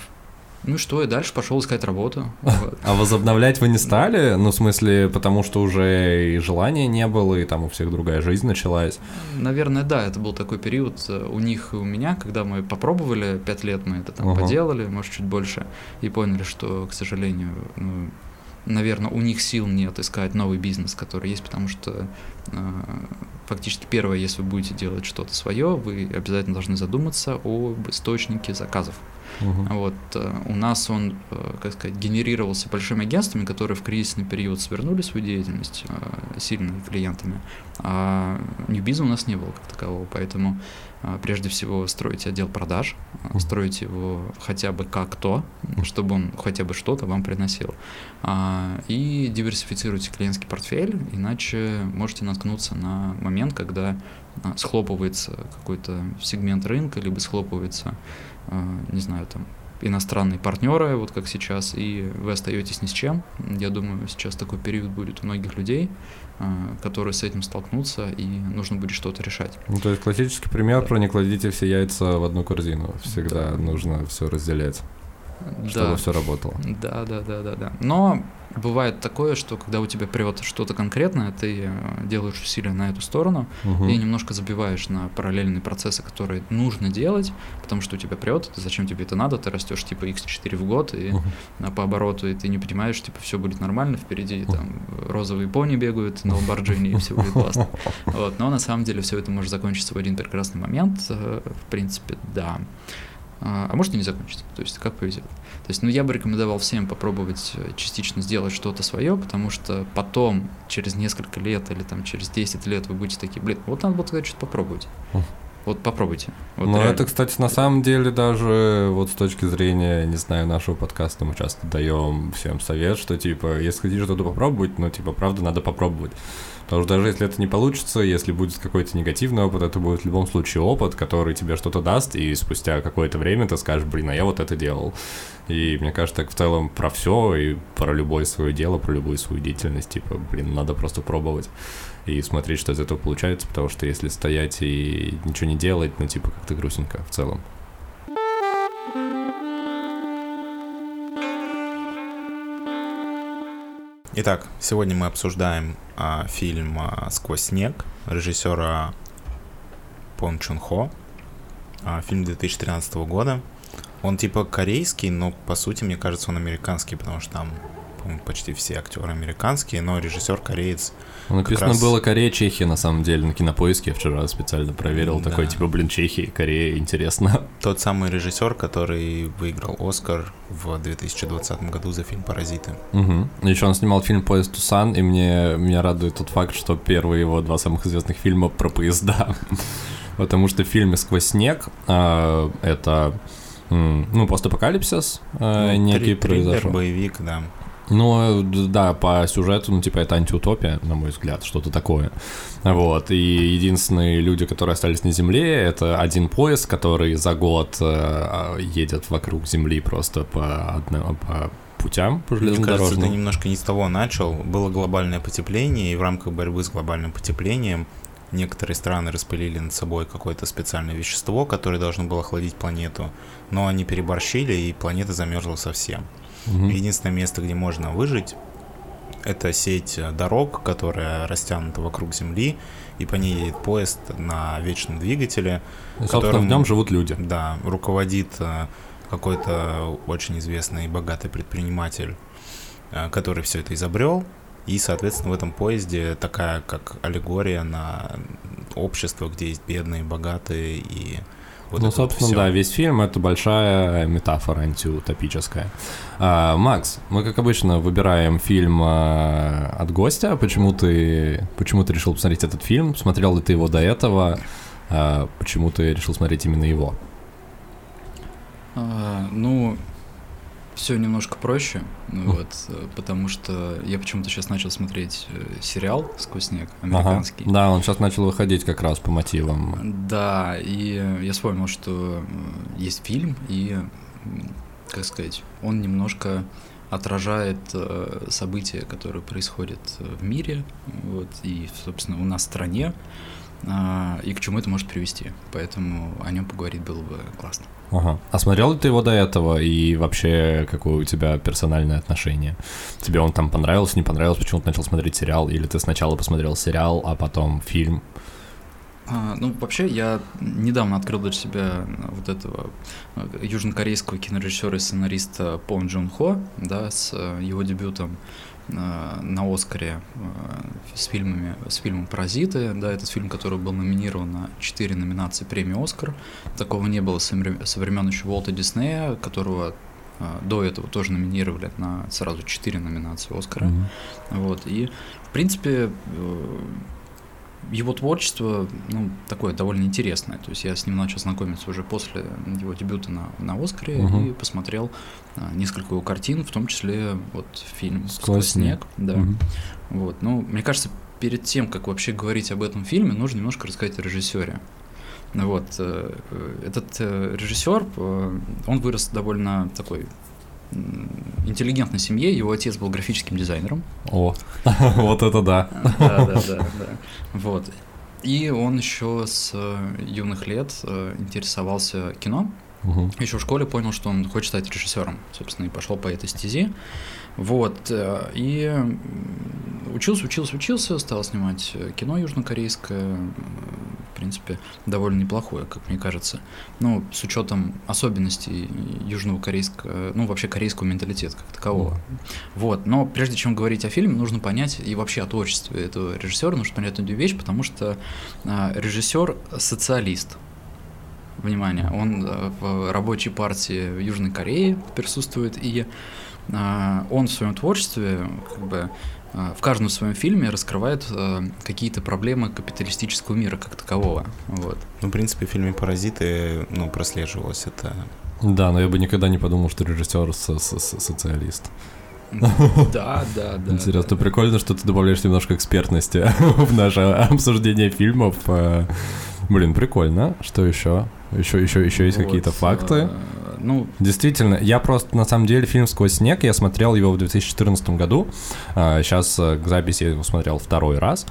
[SPEAKER 4] Ну и что, и дальше пошел искать работу. Вот.
[SPEAKER 3] А возобновлять вы не стали? Ну, в смысле, потому что уже и желания не было, и там у всех другая жизнь началась.
[SPEAKER 4] Наверное, да, это был такой период э, у них и у меня, когда мы попробовали, пять лет мы это там
[SPEAKER 3] Ага.
[SPEAKER 4] поделали, может, чуть больше, и поняли, что, к сожалению, ну, наверное, у них сил нет искать новый бизнес, который есть, потому что э, фактически первое, если вы будете делать что-то свое, вы обязательно должны задуматься об источнике заказов.
[SPEAKER 3] Мгм.
[SPEAKER 4] Вот, э, у нас он, э, как сказать, генерировался большими агентствами, которые в кризисный период свернули свою деятельность сильными клиентами, а ньюбиза у нас не было как такового, поэтому прежде всего строите отдел продаж,
[SPEAKER 3] Мгм.
[SPEAKER 4] строите его хотя бы как-то, чтобы он хотя бы что-то вам приносил, А, и диверсифицируйте клиентский портфель, иначе можете наткнуться на момент, когда а, схлопывается какой-то сегмент рынка, либо схлопывается, а, не знаю, там, иностранные партнеры, вот как сейчас, и вы остаетесь ни с чем. Я думаю, сейчас такой период будет у многих людей, а, которые с этим столкнутся, и нужно будет что-то решать.
[SPEAKER 3] Ну, то есть классический пример
[SPEAKER 4] Да.
[SPEAKER 3] про не кладите все яйца в одну корзину. Всегда
[SPEAKER 4] Да.
[SPEAKER 3] нужно все разделять, чтобы
[SPEAKER 4] Да.
[SPEAKER 3] все работало.
[SPEAKER 4] Да, да, да, да, да. Но бывает такое, что когда у тебя прет что-то конкретное, ты э, делаешь усилия на эту сторону
[SPEAKER 3] Мгм.
[SPEAKER 4] и немножко забиваешь на параллельные процессы, которые нужно делать, потому что у тебя прет, зачем тебе это надо, ты растешь типа x4 в год и а, по обороту, и ты не понимаешь, типа, все будет нормально, впереди там розовые пони бегают на ламборджини, и все будет классно. Вот, но на самом деле все это может закончиться в один прекрасный момент, э, в принципе, да. А а может и не закончится, то есть как повезет. То есть, ну, я бы рекомендовал всем попробовать э, частично сделать что-то свое, потому что потом, через несколько лет или там через 10 лет вы будете такие, блин, вот надо было тогда что-то попробовать. Вот попробуйте. Вот
[SPEAKER 3] Но
[SPEAKER 4] реально.
[SPEAKER 3] это, кстати, на самом деле даже вот с точки зрения, не знаю, нашего подкаста мы часто даем всем совет, что типа, если хотите что-то попробовать, ну типа, правда, надо попробовать. Потому что даже если это не получится, если будет какой-то негативный опыт, это будет в любом случае опыт, который тебе что-то даст, и спустя какое-то время ты скажешь, блин, а я вот это делал. И мне кажется, так в целом про все и про любое свое дело, про любую свою деятельность, типа, блин, надо просто пробовать и смотреть, что из этого получается, потому что если стоять и ничего не делать, ну, типа, как-то грустненько в целом.
[SPEAKER 2] Итак, сегодня мы обсуждаем а, фильм а, «Сквозь снег» режиссера Пон Чун Хо. А, фильм 2013 года. Он типа корейский, но по сути, мне кажется, он американский, потому что там, почти все актеры американские, но режиссер кореец.
[SPEAKER 3] Написано
[SPEAKER 2] раз-
[SPEAKER 3] было Корея, Чехия, на самом деле, на кинопоиске. Я вчера специально проверил.
[SPEAKER 2] Да.
[SPEAKER 3] Такой, типа, блин, Чехия, Корея, интересно.
[SPEAKER 2] Тот самый режиссер, который выиграл Оскар в 2020 году за фильм «Паразиты».
[SPEAKER 3] Угу. Еще он снимал фильм «Поезд Тусан», и мне, меня радует тот факт, что первые его два самых известных фильма про поезда. Потому что в фильме «Сквозь снег» а, это, ну, постапокалипсис а,
[SPEAKER 2] Ну,
[SPEAKER 3] некий
[SPEAKER 2] три- триллер,
[SPEAKER 3] произошел.
[SPEAKER 2] боевик, да.
[SPEAKER 3] Ну, да, по сюжету, ну, типа, это антиутопия, на мой взгляд, что-то такое. Вот, и единственные люди, которые остались на Земле, это один поезд, который за год э, едет вокруг Земли просто по, одному, по путям, по
[SPEAKER 2] Мне кажется, ты
[SPEAKER 3] железнодорожным.
[SPEAKER 2] немножко не с того начал. Было глобальное потепление, и в рамках борьбы с глобальным потеплением некоторые страны распылили над собой какое-то специальное вещество, которое должно было охладить планету, но они переборщили, и планета замерзла совсем.
[SPEAKER 3] Мгм.
[SPEAKER 2] Единственное место, где можно выжить, это сеть дорог, которая растянута вокруг Земли, и по ней едет поезд на вечном двигателе.
[SPEAKER 3] И, собственно,
[SPEAKER 2] которым-
[SPEAKER 3] в нем живут люди.
[SPEAKER 2] Да, руководит э, какой-то очень известный и богатый предприниматель, э, который все это изобрел. И, соответственно, в этом поезде такая, как аллегория на общество, где есть бедные, богатые и вот
[SPEAKER 3] ну,
[SPEAKER 2] вот
[SPEAKER 3] собственно,
[SPEAKER 2] всё.
[SPEAKER 3] да, весь фильм это большая метафора антиутопическая. А, Макс, мы, как обычно, выбираем фильм а, от гостя. Почему ты, почему ты решил посмотреть этот фильм? Смотрел ли ты его до этого? А, почему ты решил смотреть именно его?
[SPEAKER 4] А, ну, все немножко проще, ну вот, э, потому что я почему-то сейчас начал смотреть э, сериал «Сквозь снег»
[SPEAKER 3] Ага.
[SPEAKER 4] американский.
[SPEAKER 3] Да, он сейчас начал выходить как раз по мотивам.
[SPEAKER 4] Да, и я вспомнил, что э, есть фильм, и, как сказать, он немножко отражает э, события, которые происходят в мире, вот, и, собственно, у нас в стране, а, и к чему это может привести. Поэтому о нем поговорить было бы классно.
[SPEAKER 3] Ага. А смотрел ли ты его до этого и вообще какое у тебя персональное отношение? Тебе он там понравился, не понравился, почему ты начал смотреть сериал? Или ты сначала посмотрел сериал, а потом фильм?
[SPEAKER 4] А, ну, вообще, я недавно открыл для себя вот этого э, южнокорейского кинорежиссера и сценариста Пон Джун Хо, да, с э, его дебютом э, на Оскаре э, с фильмами, с фильмом «Паразиты», да, этот фильм, который был номинирован на 4 номинации премии «Оскар». Такого не было со времен, еще Уолта Диснея, которого э, до этого тоже номинировали на сразу 4 номинации «Оскара».
[SPEAKER 3] Мгм.
[SPEAKER 4] Вот, и, в принципе, э, его творчество, ну, такое довольно интересное. То есть я с ним начал знакомиться уже после его дебюта на, на Оскаре
[SPEAKER 3] Мгм.
[SPEAKER 4] и посмотрел а, несколько его картин, в том числе вот фильм
[SPEAKER 3] «Сквозь
[SPEAKER 4] «Сквозь
[SPEAKER 3] снег».
[SPEAKER 4] снег». Да.
[SPEAKER 3] Мгм.
[SPEAKER 4] Вот. Ну, мне кажется, перед тем, как вообще говорить об этом фильме, нужно немножко рассказать о режиссере. Вот. э, Этот э, режиссер, э, он вырос довольно такой интеллигентной семье. Его отец был графическим дизайнером.
[SPEAKER 3] О, вот это да.
[SPEAKER 4] Да, да, да, да. Вот. И он еще с э, юных лет э, интересовался кино.
[SPEAKER 3] Мгм.
[SPEAKER 4] Еще в школе понял, что он хочет стать режиссером, собственно, и пошел по этой стези. Вот. э, И учился, учился, учился, стал снимать кино южнокорейское, в принципе, довольно неплохое, как мне кажется. Ну, с учетом особенностей южного корейского, ну, вообще корейского менталитета как такового. Вот. Но прежде чем говорить о фильме, нужно понять и вообще о творчестве этого режиссера, нужно понять одну вещь, потому что а, режиссер социалист. Внимание, он э, в рабочей партии Южной Корее присутствует, и он в своем творчестве, как бы, а, в каждом своем фильме раскрывает а, какие-то проблемы капиталистического мира как такового. Вот.
[SPEAKER 2] Ну, в принципе, в фильме «Паразиты» ну, прослеживалось это.
[SPEAKER 3] Да, но я бы никогда не подумал, что режиссер со- со- со- социалист.
[SPEAKER 4] Да, да, да.
[SPEAKER 3] Интересно, прикольно, что ты добавляешь немножко экспертности в наше обсуждение фильмов. Блин, прикольно. Что еще? Еще, еще, еще есть
[SPEAKER 4] Вот,
[SPEAKER 3] какие-то факты?
[SPEAKER 4] э, Ну,
[SPEAKER 3] Действительно, я просто, на самом деле, фильм «Сквозь снег», я смотрел его в 2014 году, сейчас к записи я его смотрел второй раз,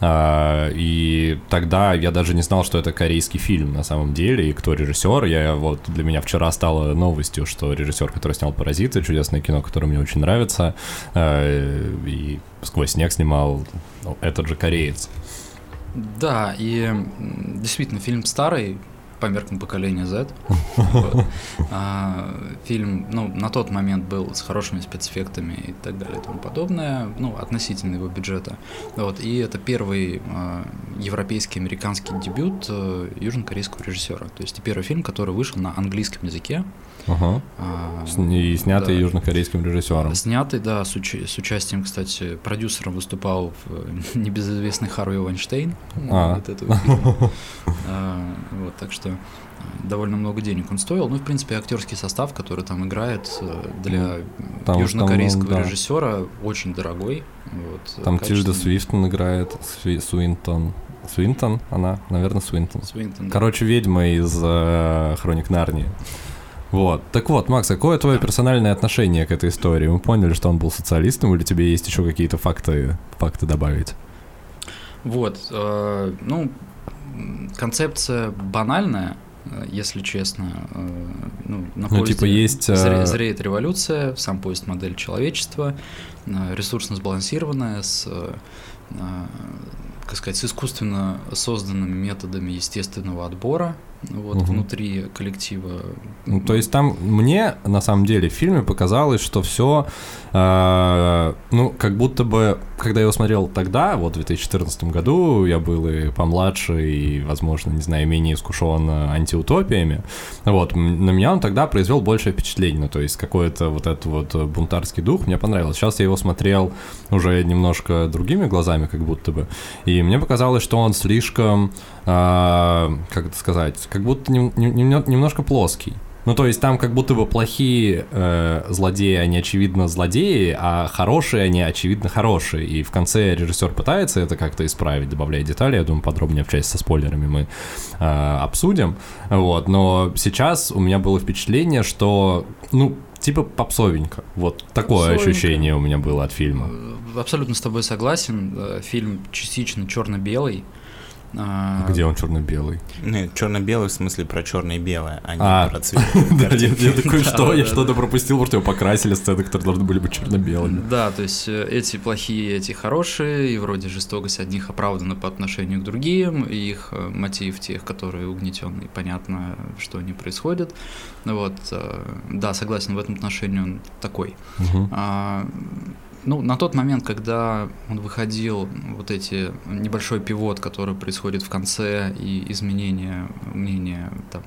[SPEAKER 3] А, и тогда я даже не знал, что это корейский фильм на самом деле, и кто режиссер, я вот, для меня вчера стало новостью, что режиссер, который снял «Паразиты», чудесное кино, которое мне очень нравится, э, и «Сквозь снег» снимал ну, этот же кореец.
[SPEAKER 4] Да, и действительно, фильм старый, по меркам поколения Z. А, фильм, ну, на тот момент был с хорошими спецэффектами и так далее и тому подобное, ну, относительно его бюджета. Вот. И это первый а, европейский американский дебют а, южнокорейского режиссера. То есть первый фильм, который вышел на английском языке.
[SPEAKER 3] Ага.
[SPEAKER 4] А,
[SPEAKER 3] И снятый
[SPEAKER 4] да.
[SPEAKER 3] южнокорейским режиссером.
[SPEAKER 4] Снятый, да, с, уч- с участием, кстати, продюсером выступал в- небезызвестный Харви Вайнштейн
[SPEAKER 3] А.
[SPEAKER 4] вот этого. А, Вот, так что а, довольно много денег он стоил. Ну, в принципе, актерский состав, который там играет э, для
[SPEAKER 3] Там-
[SPEAKER 4] южнокорейского
[SPEAKER 3] там, да.
[SPEAKER 4] режиссера, очень дорогой. Вот,
[SPEAKER 3] Там Тильда. Свифтон играет, Сви- Суинтон. Суинтон? Она? Наверное.
[SPEAKER 4] Свинтон, да.
[SPEAKER 3] Короче, ведьма из э, Хроник Нарнии. Вот. Так вот, Макс, какое твое персональное отношение к этой истории? Мы поняли, что он был социалистом, или тебе есть еще какие-то факты, факты добавить?
[SPEAKER 4] Вот, э, ну, концепция банальная, э, если честно. э, ну, на
[SPEAKER 3] Ну, типа, есть, э,
[SPEAKER 4] зре- зреет революция, сам поезд модель человечества, э, ресурсно сбалансированная, с, э, э, как сказать, с искусственно созданными методами естественного отбора вот,
[SPEAKER 3] Мгм.
[SPEAKER 4] внутри коллектива.
[SPEAKER 3] Ну, то есть там мне, на самом деле, в фильме показалось, что все, ну, как будто бы, когда я его смотрел тогда, вот в 2014 году, я был и помладше, и, возможно, не знаю, менее искушен антиутопиями, вот, на меня он тогда произвел большее впечатление, то есть какой-то вот этот вот э, бунтарский дух мне понравился. Сейчас я его смотрел уже немножко другими глазами, как будто бы, и мне показалось, что он слишком, а, как это сказать, как будто нем- нем- немножко плоский. Ну, то есть там как будто бы плохие э, злодеи, они очевидно злодеи, а хорошие, они очевидно хорошие. И в конце режиссер пытается это как-то исправить, добавляя детали. Я думаю, подробнее общаясь со спойлерами мы э, обсудим. Вот, но сейчас у меня было впечатление, что, ну, типа попсовенько. Вот такое
[SPEAKER 4] Попсовенько.
[SPEAKER 3] ощущение у меня было от фильма.
[SPEAKER 4] Э, Абсолютно с тобой согласен. Э, Фильм частично черно-белый. А,
[SPEAKER 3] Где он черно-белый?
[SPEAKER 2] Нет, черно-белый в смысле про черное и белое, а не
[SPEAKER 3] А.
[SPEAKER 2] про цвет.
[SPEAKER 3] Да, я такой, что? Я что-то пропустил, потому что его покрасили сцены, которые должны были быть черно-белыми.
[SPEAKER 4] Да, то есть э, эти плохие, эти хорошие, и вроде жестокость одних оправдана по отношению к другим, и их э, мотив тех, которые угнетенные, понятно, что не происходит. Ну Вот, э, да, согласен, в этом отношении он такой. А, ну, на тот момент, когда он выходил, вот эти небольшой пивот, который происходит в конце, и изменение мнения там,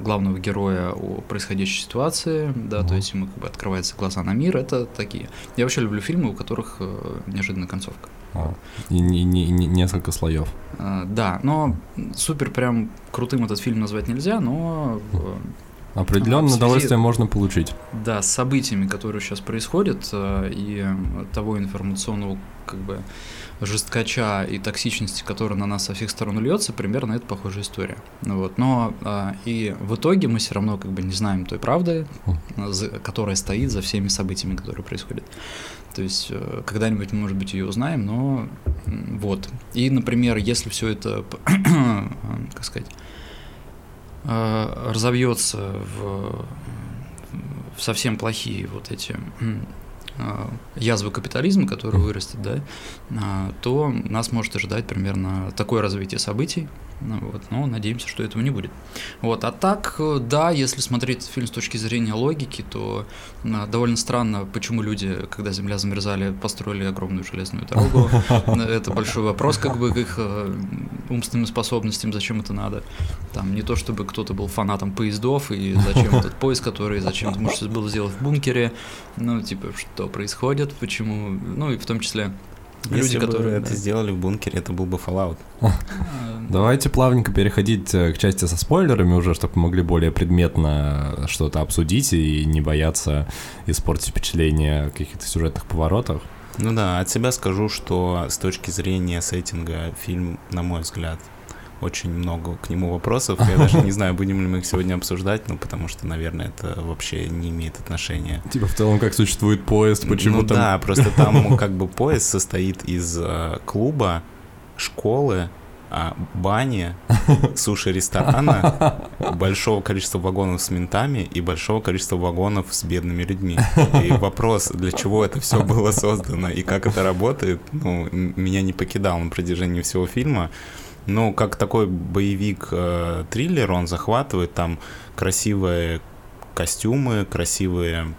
[SPEAKER 4] главного героя о происходящей ситуации, да, то
[SPEAKER 3] Мгм.
[SPEAKER 4] есть ему как бы открываются глаза на мир, это такие. Я вообще люблю фильмы, у которых э, неожиданная концовка.
[SPEAKER 3] А, И, не- не- не- несколько слоев.
[SPEAKER 4] А, да, но супер прям крутым этот фильм назвать нельзя, но э,
[SPEAKER 3] Определенное
[SPEAKER 4] связи-
[SPEAKER 3] удовольствие можно получить.
[SPEAKER 4] Да, с событиями, которые сейчас происходят, э, и того информационного как бы жесткача и токсичности, которая на нас со всех сторон льется, примерно это похожая история. Ну Вот. Но э, и в итоге мы все равно как бы не знаем той правды, э, за- которая стоит за всеми событиями, которые происходят. То есть э, когда-нибудь, мы, может быть, ее узнаем, но вот. И, например, если все это, как сказать, э, разовьется в, в совсем плохие вот эти э, язвы капитализма, которые вырастет, да, а, то нас может ожидать примерно такое развитие событий. Ну вот, но надеемся, что этого не будет. Вот, а так, да, если смотреть фильм с точки зрения логики, то довольно странно, почему люди, когда земля замерзали, построили огромную железную дорогу. Это большой вопрос, как бы, к их э, умственным способностям, зачем это надо. Там не то, чтобы кто-то был фанатом поездов, и зачем этот поезд, который, зачем может было сделать в бункере, ну, типа, что происходит, почему, ну, и в том числе люди,
[SPEAKER 2] Если бы
[SPEAKER 4] которые...
[SPEAKER 2] это
[SPEAKER 4] да.
[SPEAKER 2] сделали в бункере, это был бы Fallout.
[SPEAKER 4] Э,
[SPEAKER 3] Давайте плавненько переходить э, к части со спойлерами уже, чтобы мы могли более предметно что-то обсудить и не бояться испортить впечатление о каких-то сюжетных поворотах.
[SPEAKER 2] Ну да, от себя скажу, что с точки зрения сеттинга фильм, на мой взгляд, очень много к нему вопросов. Я даже не знаю, будем ли мы их сегодня обсуждать, ну потому что, наверное, это вообще не имеет отношения.
[SPEAKER 3] Типа в целом, как существует поезд, почему
[SPEAKER 2] ну
[SPEAKER 3] там...
[SPEAKER 2] да, просто там как бы поезд состоит из э, клуба, школы, а, бани, суши-ресторана, большого количества вагонов с ментами и большого количества вагонов с бедными людьми. И вопрос, для чего это все было создано и как это работает, ну, меня не покидал на протяжении всего фильма. Ну, как такой боевик-триллер, он захватывает там красивые костюмы, красивые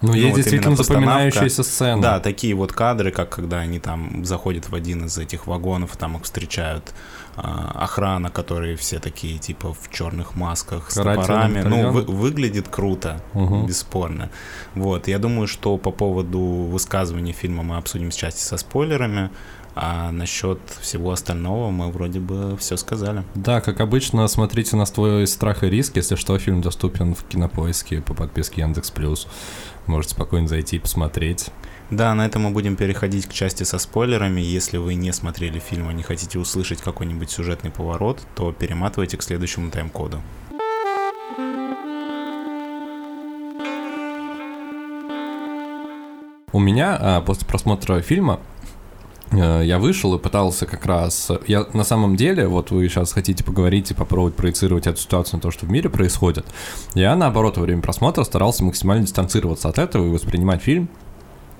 [SPEAKER 3] Ну,
[SPEAKER 2] Ну,
[SPEAKER 3] есть
[SPEAKER 2] вот
[SPEAKER 3] действительно запоминающиеся сцены.
[SPEAKER 2] Да, такие вот кадры, как когда они там заходят в один из этих вагонов, там их встречают а, охрана, которые все такие типа в черных масках с
[SPEAKER 3] Карательный
[SPEAKER 2] топорами. Ну,
[SPEAKER 3] батальон.
[SPEAKER 2] вы- выглядит круто,
[SPEAKER 3] Мгм.
[SPEAKER 2] бесспорно. Вот, я думаю, что по поводу высказывания фильма мы обсудим с части со спойлерами, а насчет всего остального мы вроде бы все сказали.
[SPEAKER 3] Да, как обычно, смотрите на свой страх и риск. Если что, фильм доступен в кинопоиске по подписке Яндекс Плюс. Можете спокойно зайти и посмотреть.
[SPEAKER 2] Да, на этом мы будем переходить к части со спойлерами. Если вы не смотрели фильм и не хотите услышать какой-нибудь сюжетный поворот, то перематывайте к следующему тайм-коду.
[SPEAKER 3] У меня а, после просмотра фильма я вышел и пытался как раз... Я на самом деле, вот вы сейчас хотите поговорить и попробовать проецировать эту ситуацию на то, что в мире происходит. Я, наоборот, во время просмотра старался максимально дистанцироваться от этого и воспринимать фильм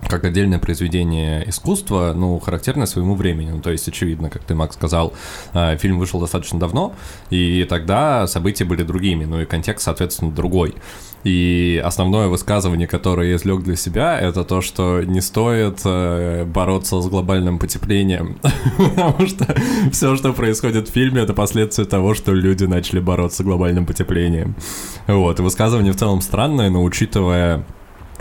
[SPEAKER 3] как отдельное произведение искусства, ну, характерное своему времени. Ну, то есть, очевидно, как ты, Макс, сказал, э, фильм вышел достаточно давно, и тогда события были другими, ну и контекст, соответственно, другой. И основное высказывание, которое я извлек для себя, это то, что не стоит э, бороться с глобальным потеплением, потому что все, что происходит в фильме, это последствия того, что люди начали бороться с глобальным потеплением. Вот, и высказывание в целом странное, но учитывая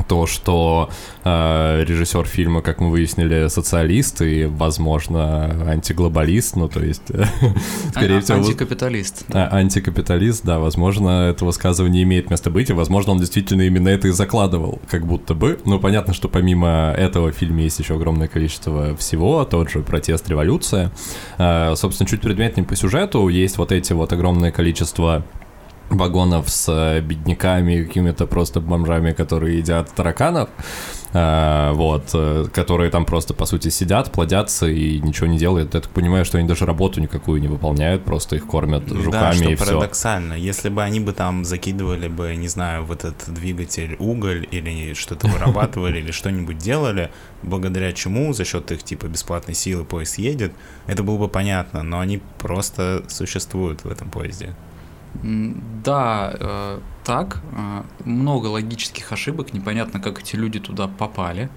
[SPEAKER 3] то, что э, режиссер фильма, как мы выяснили, социалист и, возможно, антиглобалист, ну, то есть, скорее
[SPEAKER 4] А-
[SPEAKER 3] всего...
[SPEAKER 4] Антикапиталист.
[SPEAKER 3] А, антикапиталист, да, возможно, это высказывание имеет место быть, и, возможно, он действительно именно это и закладывал, как будто бы. Ну, понятно, что помимо этого в фильме есть еще огромное количество всего, тот же протест, революция. А, собственно, чуть предметнее по сюжету есть вот эти вот огромное количество вагонов с э, бедняками, какими-то просто бомжами, которые едят тараканов, а, вот, э, которые там просто, по сути, сидят, плодятся и ничего не делают. Я так понимаю, что они даже работу никакую не выполняют, просто их кормят
[SPEAKER 2] да,
[SPEAKER 3] жуками
[SPEAKER 2] что
[SPEAKER 3] и все.
[SPEAKER 2] парадоксально. Если бы они бы там закидывали бы, не знаю, в этот двигатель уголь или что-то вырабатывали или что-нибудь делали, благодаря чему за счет их типа бесплатной силы поезд едет, это было бы понятно, но они просто существуют в этом поезде.
[SPEAKER 4] Да, э, так. э, Много логических ошибок. Непонятно, как эти люди туда попали,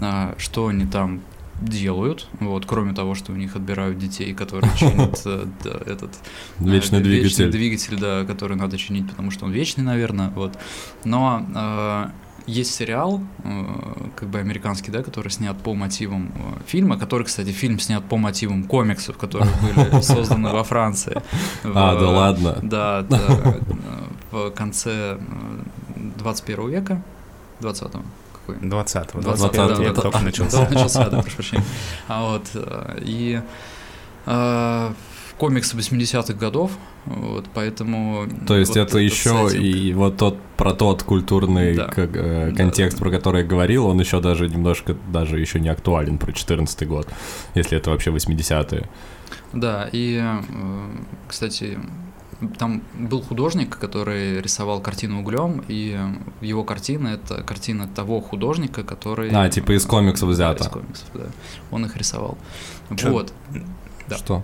[SPEAKER 4] а, что они там делают, вот, кроме того, что у них отбирают детей, которые чинят э, да, этот э,
[SPEAKER 3] Вечный двигатель.
[SPEAKER 4] двигатель, да, который надо чинить, потому что он вечный, наверное, вот. Но э, есть сериал, э, как бы американский, да, который снят по мотивам э, фильма, который, кстати, фильм снят по мотивам комиксов, которые были созданы во Франции.
[SPEAKER 3] А, да ладно.
[SPEAKER 4] Да, да, э, в конце э, 21 века, 20-го, какой?
[SPEAKER 2] 20-го,
[SPEAKER 3] 20-го,
[SPEAKER 2] 21 век только начался.
[SPEAKER 4] начался, да, прошу прощения. А вот, э, и комиксы 80-х годов, вот, поэтому...
[SPEAKER 3] То есть
[SPEAKER 4] вот
[SPEAKER 3] это еще
[SPEAKER 4] сеттинг.
[SPEAKER 3] и вот тот про тот культурный
[SPEAKER 4] Да.
[SPEAKER 3] как, э,
[SPEAKER 4] Да,
[SPEAKER 3] контекст,
[SPEAKER 4] да.
[SPEAKER 3] про который я говорил, он еще даже немножко даже еще не актуален про 14 год, если это вообще 80-е.
[SPEAKER 4] Да, и, э, кстати, там был художник, который рисовал картину углем, и его картина — это картина того художника, который...
[SPEAKER 3] А, типа из комиксов
[SPEAKER 4] Да,
[SPEAKER 3] взято.
[SPEAKER 4] из комиксов, да. Он их рисовал.
[SPEAKER 2] Чё?
[SPEAKER 4] Вот. Да.
[SPEAKER 3] Что?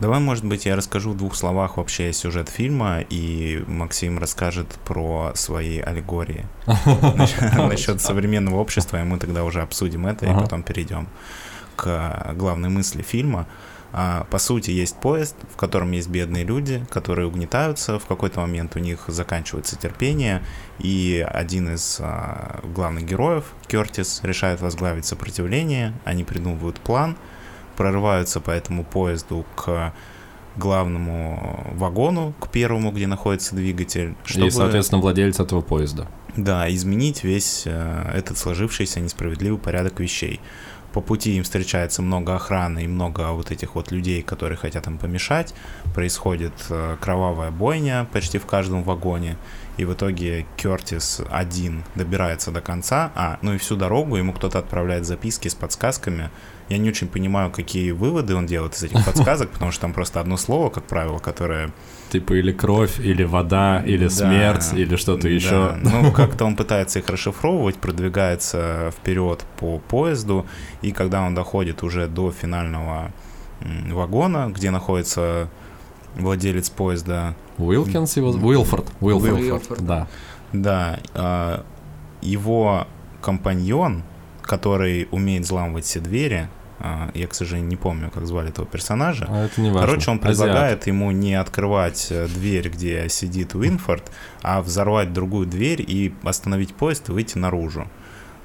[SPEAKER 2] Давай, может быть, я расскажу в двух словах вообще сюжет фильма, и Максим расскажет про свои аллегории насчет современного общества, и мы тогда уже обсудим это, и потом перейдем к главной мысли фильма. А, По сути, есть поезд, в котором есть бедные люди, которые угнетаются, в какой-то момент у них заканчивается терпение, и один из а, главных героев, Кертис, решает возглавить сопротивление, они придумывают план, прорываются по этому поезду к главному вагону, к первому, где находится двигатель, чтобы,
[SPEAKER 3] И, соответственно, владелец этого поезда.
[SPEAKER 2] да, изменить весь э, этот сложившийся несправедливый порядок вещей. По пути им встречается много охраны и много вот этих вот людей, которые хотят им помешать. Происходит э, кровавая бойня почти в каждом вагоне. И в итоге Кертис один добирается до конца. А, ну и всю дорогу ему кто-то отправляет записки с подсказками. Я не очень понимаю, какие выводы он делает из этих подсказок, потому что там просто одно слово, как правило, которое
[SPEAKER 3] Типа или кровь, или вода, или
[SPEAKER 2] Да.
[SPEAKER 3] смерть, или что-то
[SPEAKER 2] Да,
[SPEAKER 3] еще.
[SPEAKER 2] Ну, как-то он пытается их расшифровывать, продвигается вперед по поезду, и когда он доходит уже до финального вагона, где находится владелец поезда.
[SPEAKER 3] Уилкинс его... Уилфорд. Уилфорд.
[SPEAKER 4] Уилфорд.
[SPEAKER 3] Да.
[SPEAKER 2] Да, а, его компаньон, который умеет взламывать все двери, я, к сожалению, не помню, как звали этого персонажа.
[SPEAKER 3] А это не важно.
[SPEAKER 2] Короче, он
[SPEAKER 3] Азиат.
[SPEAKER 2] предлагает ему не открывать э, дверь, где сидит Уинфорд, а взорвать другую дверь и остановить поезд и выйти наружу.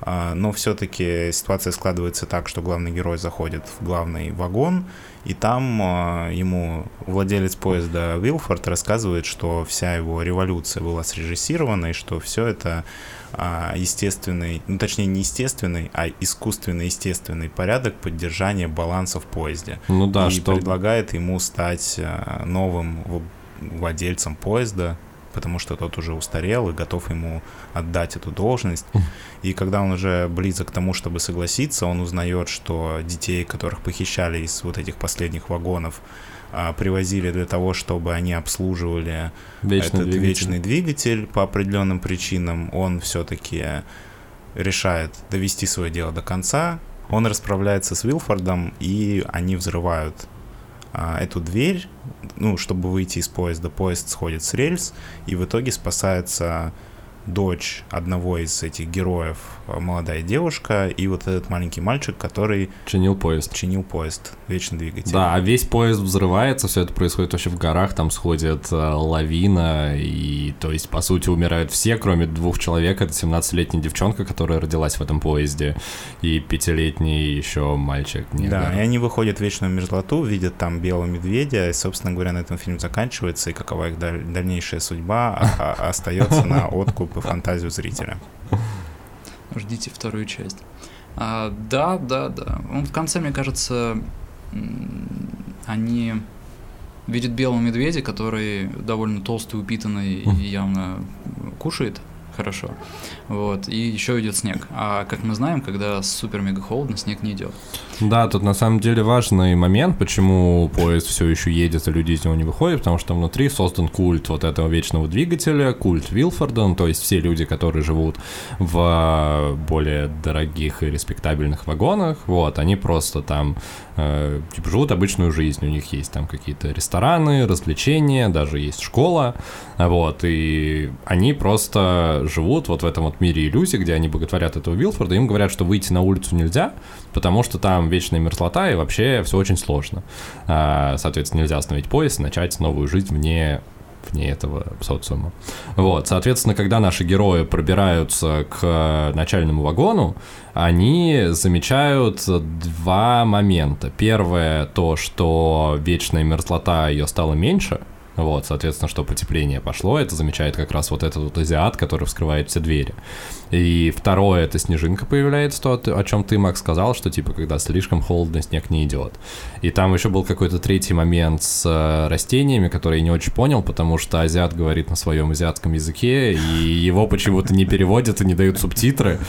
[SPEAKER 2] А, Но все-таки ситуация складывается так, что главный герой заходит в главный вагон, и там а, ему владелец поезда Уилфорд рассказывает, что вся его революция была срежиссирована, и что все это а, естественный, ну точнее не естественный, а искусственный естественный порядок поддержания баланса в поезде
[SPEAKER 3] Ну да,
[SPEAKER 2] и
[SPEAKER 3] что...
[SPEAKER 2] предлагает ему стать э, новым владельцем поезда, потому что тот уже устарел и готов ему отдать эту должность. И когда он уже близок к тому, чтобы согласиться, он узнает, что детей, которых похищали из вот этих последних вагонов, а, привозили для того, чтобы они обслуживали
[SPEAKER 3] Вечный
[SPEAKER 2] этот
[SPEAKER 3] двигатель.
[SPEAKER 2] вечный двигатель по определенным причинам, он все-таки решает довести свое дело до конца. Он расправляется с Вилфордом, и они взрывают а, эту дверь, ну, чтобы выйти из поезда. Поезд сходит с рельс, и в итоге спасается дочь одного из этих героев, а, молодая девушка, и вот этот маленький мальчик, который
[SPEAKER 3] Чинил поезд.
[SPEAKER 2] чинил поезд, вечный двигатель.
[SPEAKER 3] Да, а весь поезд взрывается, все это происходит вообще в горах, там сходит э, лавина, и то есть, по сути, умирают все, кроме двух человек. Это 17-летняя девчонка, которая родилась в этом поезде, и пятилетний еще мальчик.
[SPEAKER 2] Да,
[SPEAKER 3] негр.
[SPEAKER 2] и они выходят в вечную мерзлоту, видят там белого медведя, и, собственно говоря, на этом фильм заканчивается, и какова их даль- дальнейшая судьба а- а- остается на откуп и фантазию зрителя.
[SPEAKER 4] Ждите вторую часть. А, да, да, да. Он в конце, мне кажется, они видят белого медведя, который довольно толстый, упитанный и явно кушает хорошо. Вот. И еще идет снег. А как мы знаем, когда супер-мега холодно, снег не идет.
[SPEAKER 3] Да, тут на самом деле важный момент, почему поезд все еще едет, а люди из него не выходят, потому что внутри создан культ вот этого вечного двигателя, культ Вилфорда, ну, то есть все люди, которые живут в более дорогих и респектабельных вагонах, вот, они просто там э, типа, живут обычную жизнь, у них есть там какие-то рестораны, развлечения, даже есть школа, вот, и они просто живут вот в этом вот мире иллюзий, где они боготворят этого Вилфорда, им говорят, что выйти на улицу нельзя, потому что там вечная мерзлота и вообще все очень сложно. А, Соответственно, нельзя остановить поезд и начать новую жизнь вне вне этого социума. Вот, соответственно, когда наши герои пробираются к начальному вагону, они замечают два момента. Первое, то, что вечная мерзлота ее стала меньше, вот, соответственно, что потепление пошло, это замечает как раз вот этот вот азиат, который вскрывает все двери. И второе, это снежинка появляется, то, о чем ты, Макс, сказал, что типа, когда слишком холодно, снег не идет. И там еще был какой-то третий момент с э, растениями, который я не очень понял, потому что азиат говорит на своем азиатском языке, и его почему-то не переводят и не дают субтитры.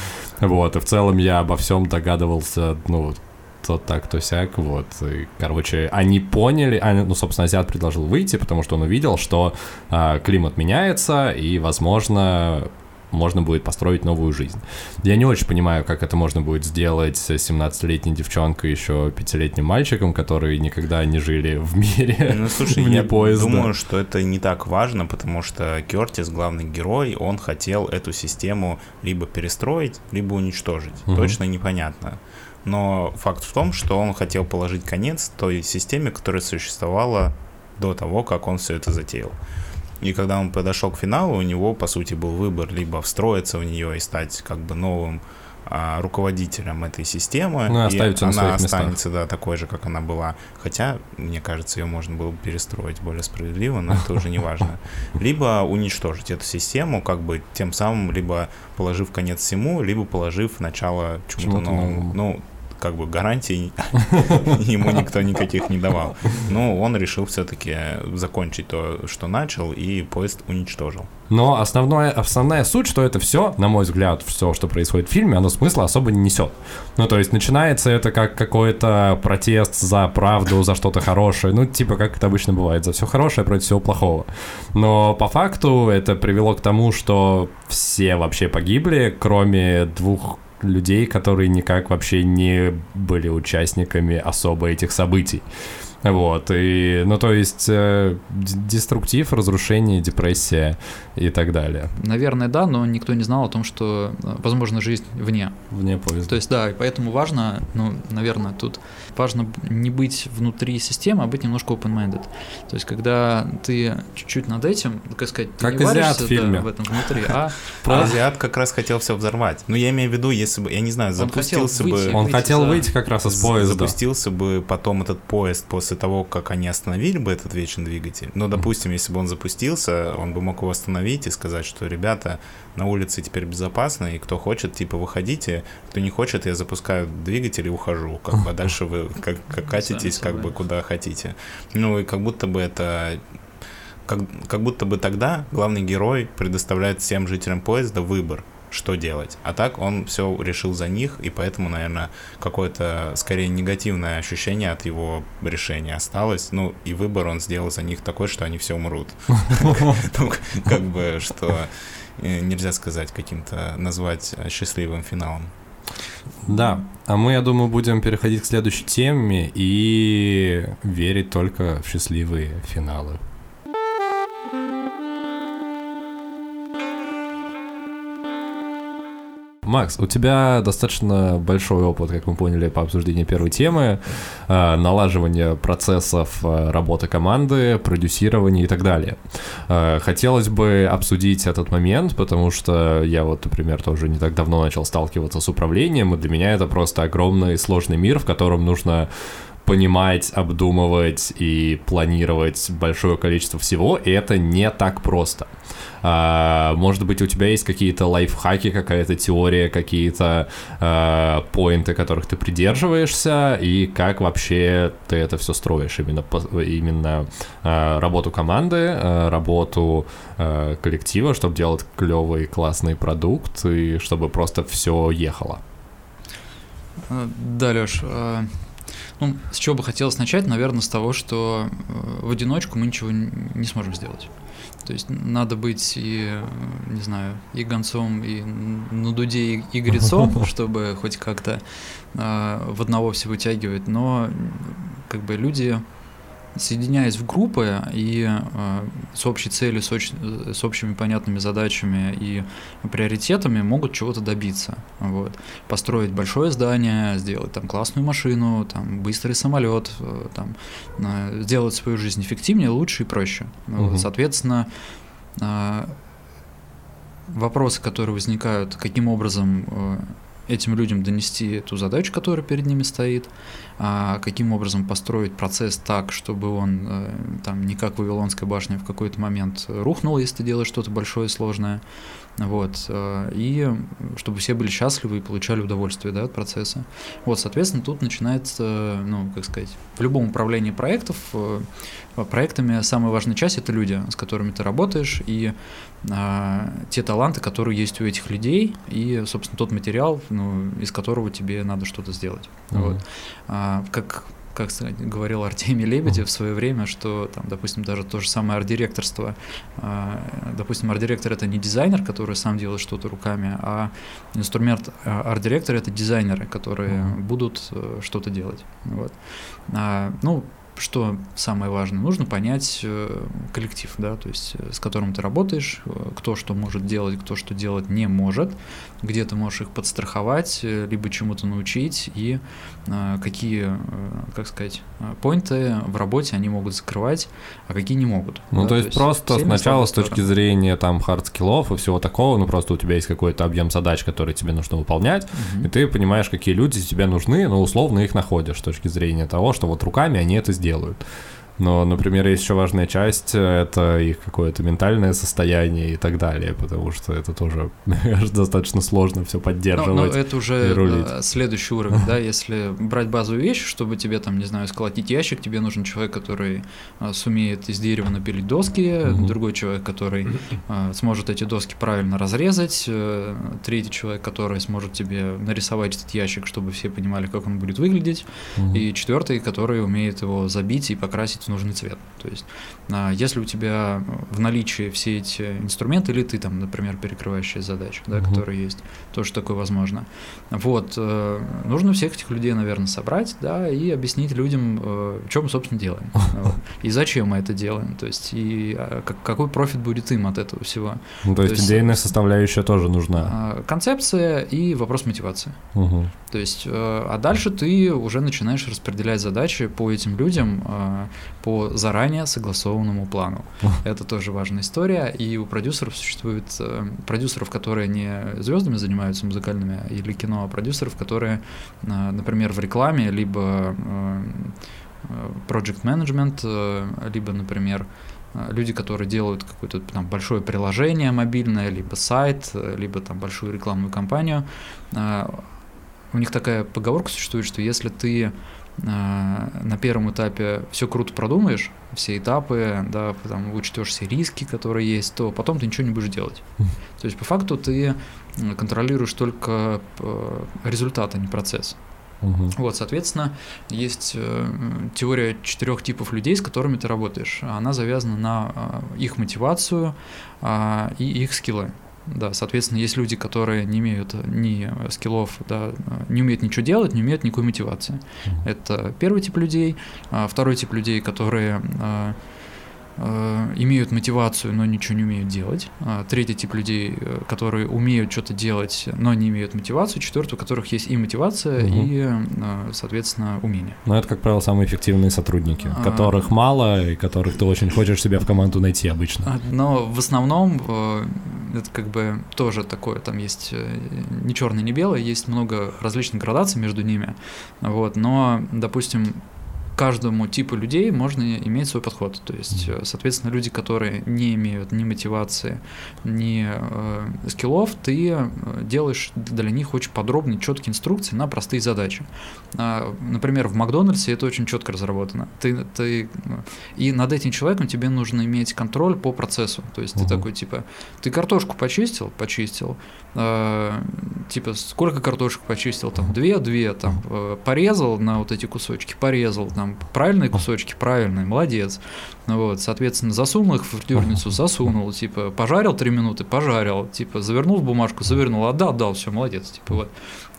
[SPEAKER 3] Вот, и в целом я обо всем догадывался, ну, то так, то сяк, вот. И, короче, они поняли, а, ну, собственно, азиат предложил выйти, потому что он увидел, что а, климат меняется, и, возможно, можно будет построить новую жизнь. Я не очень понимаю, как это можно будет сделать с 17-летней девчонкой, еще пятилетним мальчиком, которые никогда не жили в мире
[SPEAKER 2] Ну, слушай,
[SPEAKER 3] вне
[SPEAKER 2] я
[SPEAKER 3] поезда.
[SPEAKER 2] думаю, что это не так важно, потому что Кертис, главный герой, он хотел эту систему либо перестроить, либо уничтожить.
[SPEAKER 3] Мгм.
[SPEAKER 2] Точно непонятно. Но факт в том, что он хотел положить конец той системе, которая существовала до того, как он все это затеял. И когда он подошел к финалу, у него, по сути, был выбор либо встроиться в нее и стать как бы новым а, руководителем этой системы.
[SPEAKER 3] Ну, и на
[SPEAKER 2] она
[SPEAKER 3] местах.
[SPEAKER 2] останется, да, такой же, как она была. Хотя, мне кажется, ее можно было бы перестроить более справедливо, но это уже не важно. Либо уничтожить эту систему, как бы тем самым, либо положив конец всему, либо положив начало чему-то новому. Ну, как бы гарантий ему никто никаких не давал. Но он решил все-таки закончить то, что начал, и поезд уничтожил.
[SPEAKER 3] Но основное, основная суть, что это все, на мой взгляд, все, что происходит в фильме, оно смысла особо не несет. Ну, то есть начинается это как какой-то протест за правду, за что-то хорошее. Ну, типа, как это обычно бывает, за все хорошее против всего плохого. Но по факту это привело к тому, что все вообще погибли, кроме двух людей, которые никак вообще не были участниками особо этих событий. Вот, и, ну, то есть, э, деструктив, разрушение, депрессия и так далее.
[SPEAKER 4] Наверное, да, но никто не знал о том, что э, возможно жизнь вне.
[SPEAKER 3] Вне поезда.
[SPEAKER 4] То есть, да, и поэтому важно, ну, наверное, тут важно не быть внутри системы, а быть немножко open-minded. То есть, когда ты чуть-чуть над этим, как сказать, ты
[SPEAKER 3] как
[SPEAKER 4] не
[SPEAKER 3] азиат в фильме.
[SPEAKER 4] Да, в этом внутри, а...
[SPEAKER 2] а азиат как раз хотел все взорвать. Ну, я имею в виду, если бы, я не знаю, запустился
[SPEAKER 4] он
[SPEAKER 2] бы...
[SPEAKER 3] Он хотел
[SPEAKER 4] за...
[SPEAKER 3] выйти как раз из поезда.
[SPEAKER 2] Запустился бы потом этот поезд после того, как они остановили бы этот вечный двигатель. Но, допустим, если бы он запустился, он бы мог его остановить и сказать, что, ребята, на улице теперь безопасно, и кто хочет, типа, выходите, кто не хочет, я запускаю двигатель и ухожу. Как бы а дальше вы как, как катитесь, как бы куда хотите. Ну и как будто бы это как, как будто бы тогда главный герой предоставляет всем жителям поезда выбор что делать. А так он все решил за них, и поэтому, наверное, какое-то скорее негативное ощущение от его решения осталось. Ну, и выбор он сделал за них такой, что они все умрут. Ну, как бы, что нельзя сказать каким-то, назвать счастливым финалом.
[SPEAKER 3] Да, а мы, я думаю, будем переходить к следующей теме и верить только в счастливые финалы. Макс, у тебя достаточно большой опыт, как мы поняли, по обсуждению первой темы, э, налаживания процессов э, работы команды, продюсирования и так далее. Э, хотелось бы обсудить этот момент, потому что я вот, например, тоже не так давно начал сталкиваться с управлением, и для меня это просто огромный сложный мир, в котором нужно понимать, обдумывать и планировать большое количество всего, и это не так просто. А, может быть, у тебя есть какие-то лайфхаки, какая-то теория, какие-то а, поинты, которых ты придерживаешься, и как вообще ты это все строишь, именно, именно а, работу команды, а, работу а, коллектива, чтобы делать клевый, классный продукт, и чтобы просто все ехало.
[SPEAKER 4] Да, Леш, а, ну, с чего бы хотелось начать, наверное, с того, что э, в одиночку мы ничего не сможем сделать. То есть надо быть и, не знаю, и гонцом, и на дуде, и, и грецом, чтобы хоть как-то э, в одного все вытягивать. Но как бы люди соединяясь в группы и э, с общей целью, с, оч, с общими понятными задачами и приоритетами могут чего-то добиться. Вот. Построить большое здание, сделать там классную машину, там быстрый самолет, э, там, э, сделать свою жизнь эффективнее, лучше и проще. Угу. Вот. Соответственно, э, вопросы, которые возникают, каким образом э, этим людям донести ту задачу, которая перед ними стоит, каким образом построить процесс так, чтобы он э, там не как Вавилонская башня в какой-то момент рухнул, если ты делаешь что-то большое и сложное, вот, э, и чтобы все были счастливы и получали удовольствие да, от процесса. Вот, соответственно, тут начинается, ну, как сказать, в любом управлении проектов, э, проектами самая важная часть — это люди, с которыми ты работаешь, и а, те таланты, которые есть у этих людей, и, собственно, тот материал, ну, из которого тебе надо что-то сделать. Mm-hmm. Вот. А, как как говорил Артемий Лебедев в свое время, что там, допустим, даже то же самое арт-директорство, а, допустим, арт-директор это не дизайнер, который сам делает что-то руками, а инструмент а, арт-директора это дизайнеры, которые mm-hmm. будут э, что-то делать. Вот. А, ну, что самое важное, нужно понять э, коллектив, да, то есть э, с которым ты работаешь, э, кто что может делать, кто что делать не может, где ты можешь их подстраховать, либо чему-то научить, и какие, как сказать, point ы в работе они могут закрывать, а какие не могут.
[SPEAKER 3] Ну, да, то, есть то есть просто сначала с точки зрения там hard skill ов и всего такого, ну, просто у тебя есть какой-то объем задач, которые тебе нужно выполнять, угу. и ты понимаешь, какие люди тебе нужны, но условно их находишь с точки зрения того, что вот руками они это сделают делают. Но, например, есть еще важная часть, это их какое-то ментальное состояние и так далее, потому что это тоже, достаточно сложно все поддерживать. Ну,
[SPEAKER 4] но это уже следующий уровень, да, если брать базовую вещь, чтобы тебе там, не знаю, сколотить ящик, тебе нужен человек, который а, сумеет из дерева напилить доски, угу. другой человек, который а, сможет эти доски правильно разрезать, э, третий человек, который сможет тебе нарисовать этот ящик, чтобы все понимали, как он будет выглядеть, угу. и четвертый, который умеет его забить и покрасить в нужный цвет. То есть, а, если у тебя в наличии все эти инструменты, или ты там, например, перекрывающая задача, да,
[SPEAKER 3] Мгм.
[SPEAKER 4] которые есть, тоже такое возможно. Вот, э, нужно всех этих людей, наверное, собрать, да, и объяснить людям, э, что мы, собственно, делаем, и зачем мы это делаем, то есть, и а, как- какой профит будет им от этого всего.
[SPEAKER 3] Ну, то есть,
[SPEAKER 4] То есть-
[SPEAKER 3] идейная составляющая тоже нужна.
[SPEAKER 4] А, Концепция и вопрос мотивации. То есть, э, а дальше ты уже начинаешь распределять задачи по этим людям э, по заранее согласованному плану. Это тоже важная история. И у продюсеров существует э, продюсеров, которые не звездами занимаются музыкальными или кино, а продюсеров, которые, э, например, в рекламе либо э, project management, либо, например, люди, которые делают какое-то там большое приложение мобильное, либо сайт, либо там большую рекламную кампанию, у них такая поговорка существует, что если ты на первом этапе все круто продумаешь, все этапы, да, там учтешь все риски, которые есть, то потом ты ничего не будешь делать.
[SPEAKER 3] Мгм.
[SPEAKER 4] То есть по факту ты контролируешь только э, результат, а не процесс. Вот, соответственно, есть э, теория четырех типов людей, с которыми ты работаешь. Она завязана на э, их мотивацию а, и их скиллы. Да, соответственно, есть люди, которые не имеют ни скиллов, да, не умеют ничего делать, не имеют никакой мотивации. Это первый тип людей. А Второй тип людей, которые а, имеют мотивацию, но ничего не умеют делать. А Третий тип людей, э, которые умеют что-то делать, но не имеют мотивацию. Четвертый, у которых есть и мотивация,
[SPEAKER 3] Мгм.
[SPEAKER 4] и, а, соответственно, умение.
[SPEAKER 3] Но это, как правило, самые эффективные сотрудники,
[SPEAKER 4] А.
[SPEAKER 3] которых мало и которых ты очень хочешь себе в команду найти обычно.
[SPEAKER 4] А, Но в основном э, это как бы тоже такое, там есть э, не черное, не белое, есть много различных градаций между ними, вот, но, допустим, каждому типу людей можно иметь свой подход. То есть, э, соответственно, люди, которые не имеют ни мотивации, ни э, скиллов, ты э, делаешь для них очень подробные, четкие инструкции на простые задачи. А, Например, в Макдональдсе это очень четко разработано. Ты, ты, и над этим человеком тебе нужно иметь контроль по процессу. То есть ты
[SPEAKER 3] Мгм.
[SPEAKER 4] такой, типа, ты картошку почистил? Почистил. Э, Типа, сколько картошек почистил? Там, две, две, там, э, порезал на вот эти кусочки, порезал, там, правильные кусочки, правильные, молодец. Вот, соответственно, засунул их в фритюрницу, засунул, типа, пожарил три минуты, пожарил, типа, завернул в бумажку, завернул, отдал, отдал, все, молодец, типа, вот.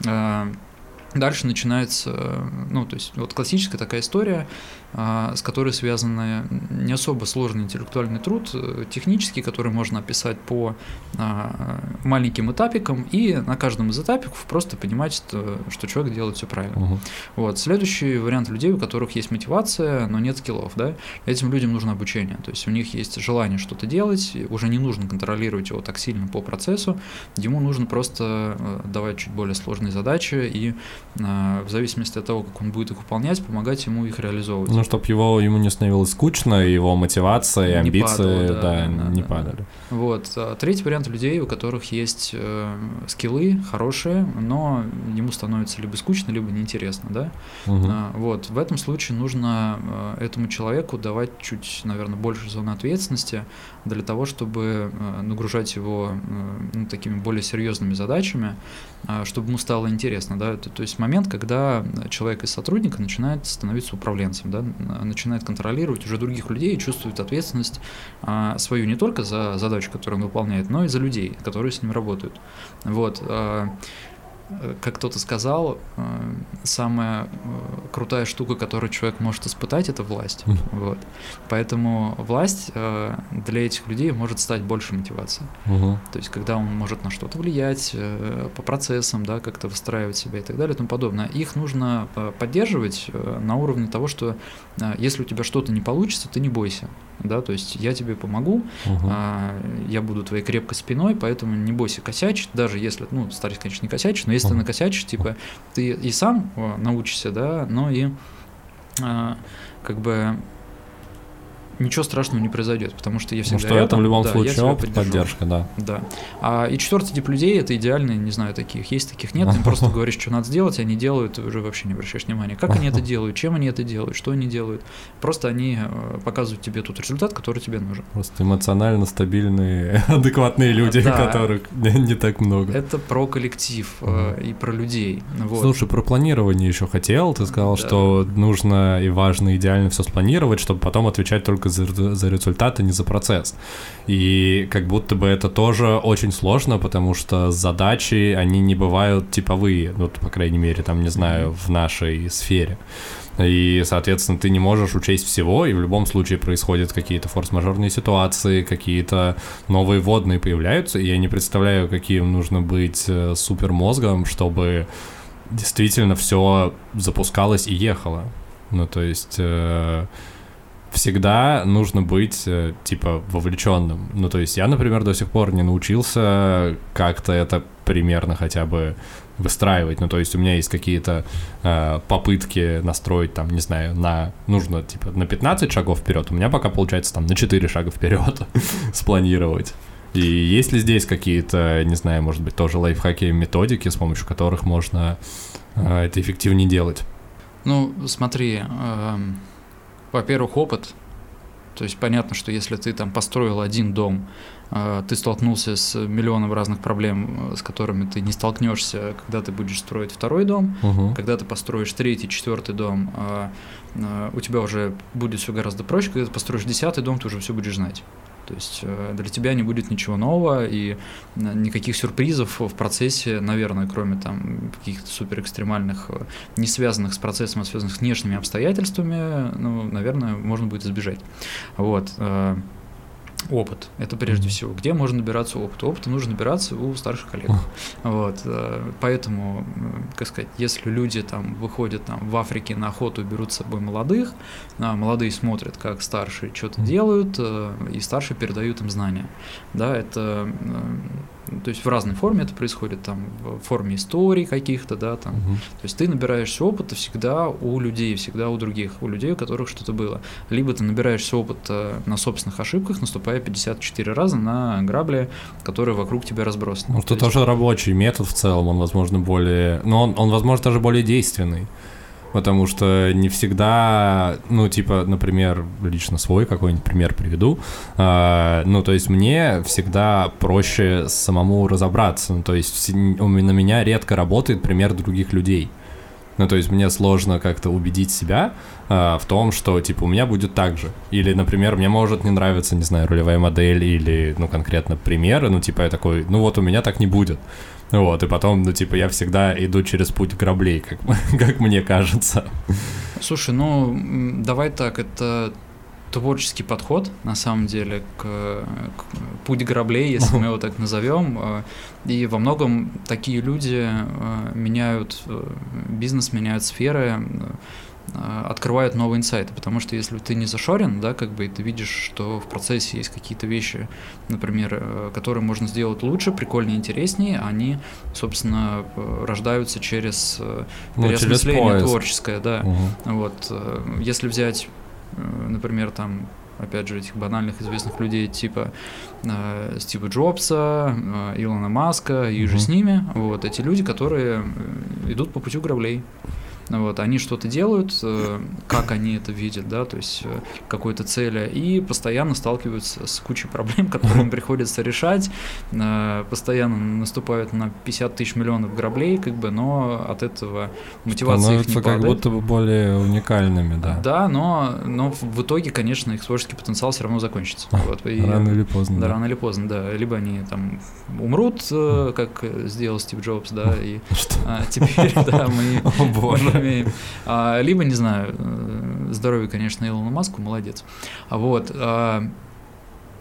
[SPEAKER 4] Э, Дальше начинается, ну, то есть, вот классическая такая история, а, с которой связаны не особо сложный интеллектуальный труд, э, технический, который можно описать по а, маленьким этапикам, и на каждом из этапиков просто понимать, что, что человек делает все правильно.
[SPEAKER 3] Мгм.
[SPEAKER 4] Вот. Следующий вариант людей, у которых есть мотивация, но нет скиллов, да, этим людям нужно обучение, то есть у них есть желание что-то делать, уже не нужно контролировать его так сильно по процессу, ему нужно просто э, давать чуть более сложные задачи и э, в зависимости от того, как он будет их выполнять, помогать ему их реализовывать.
[SPEAKER 3] Ну, чтобы его ему не становилось скучно, его мотивация и
[SPEAKER 4] Не
[SPEAKER 3] амбиции,
[SPEAKER 4] падало,
[SPEAKER 3] да,
[SPEAKER 4] да, да,
[SPEAKER 3] не
[SPEAKER 4] да,
[SPEAKER 3] падали.
[SPEAKER 4] Вот. А Третий вариант людей, у которых есть э, скиллы хорошие, но ему становится либо скучно, либо неинтересно, да.
[SPEAKER 3] Мгм.
[SPEAKER 4] А, Вот, в этом случае нужно э, этому человеку давать чуть, наверное, больше зоны ответственности для того, чтобы э, нагружать его э, ну, такими более серьезными задачами, а, чтобы ему стало интересно, да. То, есть момент, когда человек из сотрудника начинает становиться управленцем, да, начинает контролировать уже других людей и чувствует ответственность свою не только за задачу, которую он выполняет, но и за людей, которые с ним работают. Вот. Э, как кто-то сказал, э, самая э, крутая штука, которую человек может испытать, это власть.
[SPEAKER 3] Мгм.
[SPEAKER 4] Вот. Поэтому власть для этих людей может стать больше мотивацией.
[SPEAKER 3] Мгм.
[SPEAKER 4] То есть, когда он может на что-то влиять по процессам, да, как-то выстраивать себя и так далее и тому подобное. Их нужно поддерживать на уровне того, что если у тебя что-то не получится, ты не бойся. Да, то есть я тебе помогу, а, я буду твоей крепкой спиной, поэтому не бойся косячить, даже если, ну, стараюсь, конечно, не косячить, но если ты накосячишь, типа, ты и сам э, научишься, да, но и а, как бы ничего страшного не произойдет, потому что я всегда
[SPEAKER 3] Потому что это
[SPEAKER 4] рядом,
[SPEAKER 3] в любом
[SPEAKER 4] да,
[SPEAKER 3] случае опыт, поддержка, да.
[SPEAKER 4] Да. А, и четвертый тип людей это идеальные, не знаю, таких есть, таких нет. Ты им просто говоришь, что надо сделать, они делают, уже вообще не обращаешь внимания. Как они это делают, чем они это делают, что они делают. Просто они э, показывают тебе тот результат, который тебе нужен.
[SPEAKER 3] Просто эмоционально стабильные, адекватные люди,
[SPEAKER 4] Да.
[SPEAKER 3] которых не, так много.
[SPEAKER 4] Это про коллектив э, и про людей. Вот.
[SPEAKER 3] Слушай, про планирование еще хотел. Ты сказал,
[SPEAKER 4] Да.
[SPEAKER 3] что нужно и важно идеально все спланировать, чтобы потом отвечать только за, за результат, а не за процесс. И как будто бы это тоже очень сложно, потому что задачи, они не бывают типовые. Ну, по крайней мере, там, не знаю, в нашей сфере. И, соответственно, ты не можешь учесть всего, и в любом случае происходят какие-то форс-мажорные ситуации, какие-то новые водные появляются, и я не представляю, каким нужно быть э, супермозгом, чтобы действительно все запускалось и ехало. Ну, то есть э, всегда нужно быть, э, типа, вовлеченным. Ну, то есть я, например, до сих пор не научился как-то это примерно хотя бы выстраивать. Ну, то есть у меня есть какие-то э, попытки настроить, там, не знаю, на, нужно, типа, на 15 шагов вперед. У меня пока получается, там, на 4 шага вперед спланировать. И есть ли здесь какие-то, не знаю, может быть, тоже лайфхаки, методики, с помощью которых можно э, это эффективнее делать?
[SPEAKER 4] Ну, смотри, эм, во-первых, опыт. То есть понятно, что если ты там построил один дом, э, ты столкнулся с миллионом разных проблем, э, с которыми ты не столкнешься, когда ты будешь строить второй дом.
[SPEAKER 3] Мгм.
[SPEAKER 4] Когда ты построишь третий, четвертый дом, э, э, у тебя уже будет все гораздо проще. Когда ты построишь десятый дом, ты уже все будешь знать. То есть э, для тебя не будет ничего нового и э, никаких сюрпризов в процессе, наверное, кроме там каких-то супер экстремальных, э, не связанных с процессом, а связанных с внешними обстоятельствами, ну, наверное, можно будет избежать. Вот. Э, Опыт. Это прежде всего. Где можно набираться опыта? Опыта нужно набираться у старших коллег. Вот, э, поэтому, м, как сказать, если люди там выходят там в Африке на охоту берут с собой молодых, а молодые смотрят, как старшие что-то делают, э, и старшие передают им знания. Да, это, э, то есть в разной форме это происходит, там, в форме историй каких-то, да, там,
[SPEAKER 3] Мгм.
[SPEAKER 4] то есть ты набираешься опыта всегда у людей, всегда у других, у людей, у которых что-то было. Либо ты набираешься опыта на собственных ошибках, наступая 54 раза на грабли, которые вокруг тебя разбросаны.
[SPEAKER 3] Ну,
[SPEAKER 4] То
[SPEAKER 3] это
[SPEAKER 4] есть-
[SPEAKER 3] тоже рабочий метод в целом, он, возможно, более... Но он, он, возможно, даже более действенный. Потому что не всегда, ну, типа, например, лично свой какой-нибудь пример приведу. А, ну, то есть мне всегда проще самому разобраться. Ну, то есть на меня редко работает пример других людей. Ну, то есть мне сложно как-то убедить себя в том, что, типа, у меня будет так же. Или, например, мне может не нравиться, не знаю, ролевая модель или, ну, конкретно примеры, ну, типа, я такой, ну, вот у меня так не будет. Вот, и потом, ну, типа, я всегда иду через путь граблей, как, как мне кажется.
[SPEAKER 4] Слушай, ну давай так, это творческий подход, на самом деле, к, к путь граблей, если мы его так назовем. э, И во многом такие люди э, меняют э, бизнес, меняют сферы, э, открывают новые инсайты, потому что если ты не зашорен, да, как бы и ты видишь, что в процессе есть какие-то вещи, например, э, которые можно сделать лучше, прикольнее, интереснее, они, собственно, э, рождаются через э,
[SPEAKER 3] Ну, через
[SPEAKER 4] переосмысление
[SPEAKER 3] поиск.
[SPEAKER 4] творческое, да.
[SPEAKER 3] Мгм.
[SPEAKER 4] Вот, э, если взять, э, например, там, опять же, этих банальных известных людей типа э, Стива Джобса, э, Илона Маска и же
[SPEAKER 3] Мгм.
[SPEAKER 4] с ними, вот, эти люди, которые э, идут по пути граблей. Вот, они что-то делают, э, как они это видят, да, то есть э, какой-то цели, и постоянно сталкиваются с кучей проблем, которые им приходится решать, э, постоянно наступают на 50 тысяч миллионов граблей, как бы, но от этого мотивация их не
[SPEAKER 3] Становятся как
[SPEAKER 4] падает.
[SPEAKER 3] будто бы более уникальными, да.
[SPEAKER 4] Да, но, но в итоге, конечно, их творческий потенциал все равно закончится. Вот, и-
[SPEAKER 3] Рано или поздно.
[SPEAKER 4] да,
[SPEAKER 3] да.
[SPEAKER 4] рано или поздно, да. Либо они там умрут, э, как сделал Стив Джобс, да, и
[SPEAKER 3] Что?
[SPEAKER 4] а, теперь, да, мы
[SPEAKER 3] О боже.
[SPEAKER 4] Умеем. А, Либо, не знаю, э, здоровье, конечно, Илону Маску, молодец. А вот, а,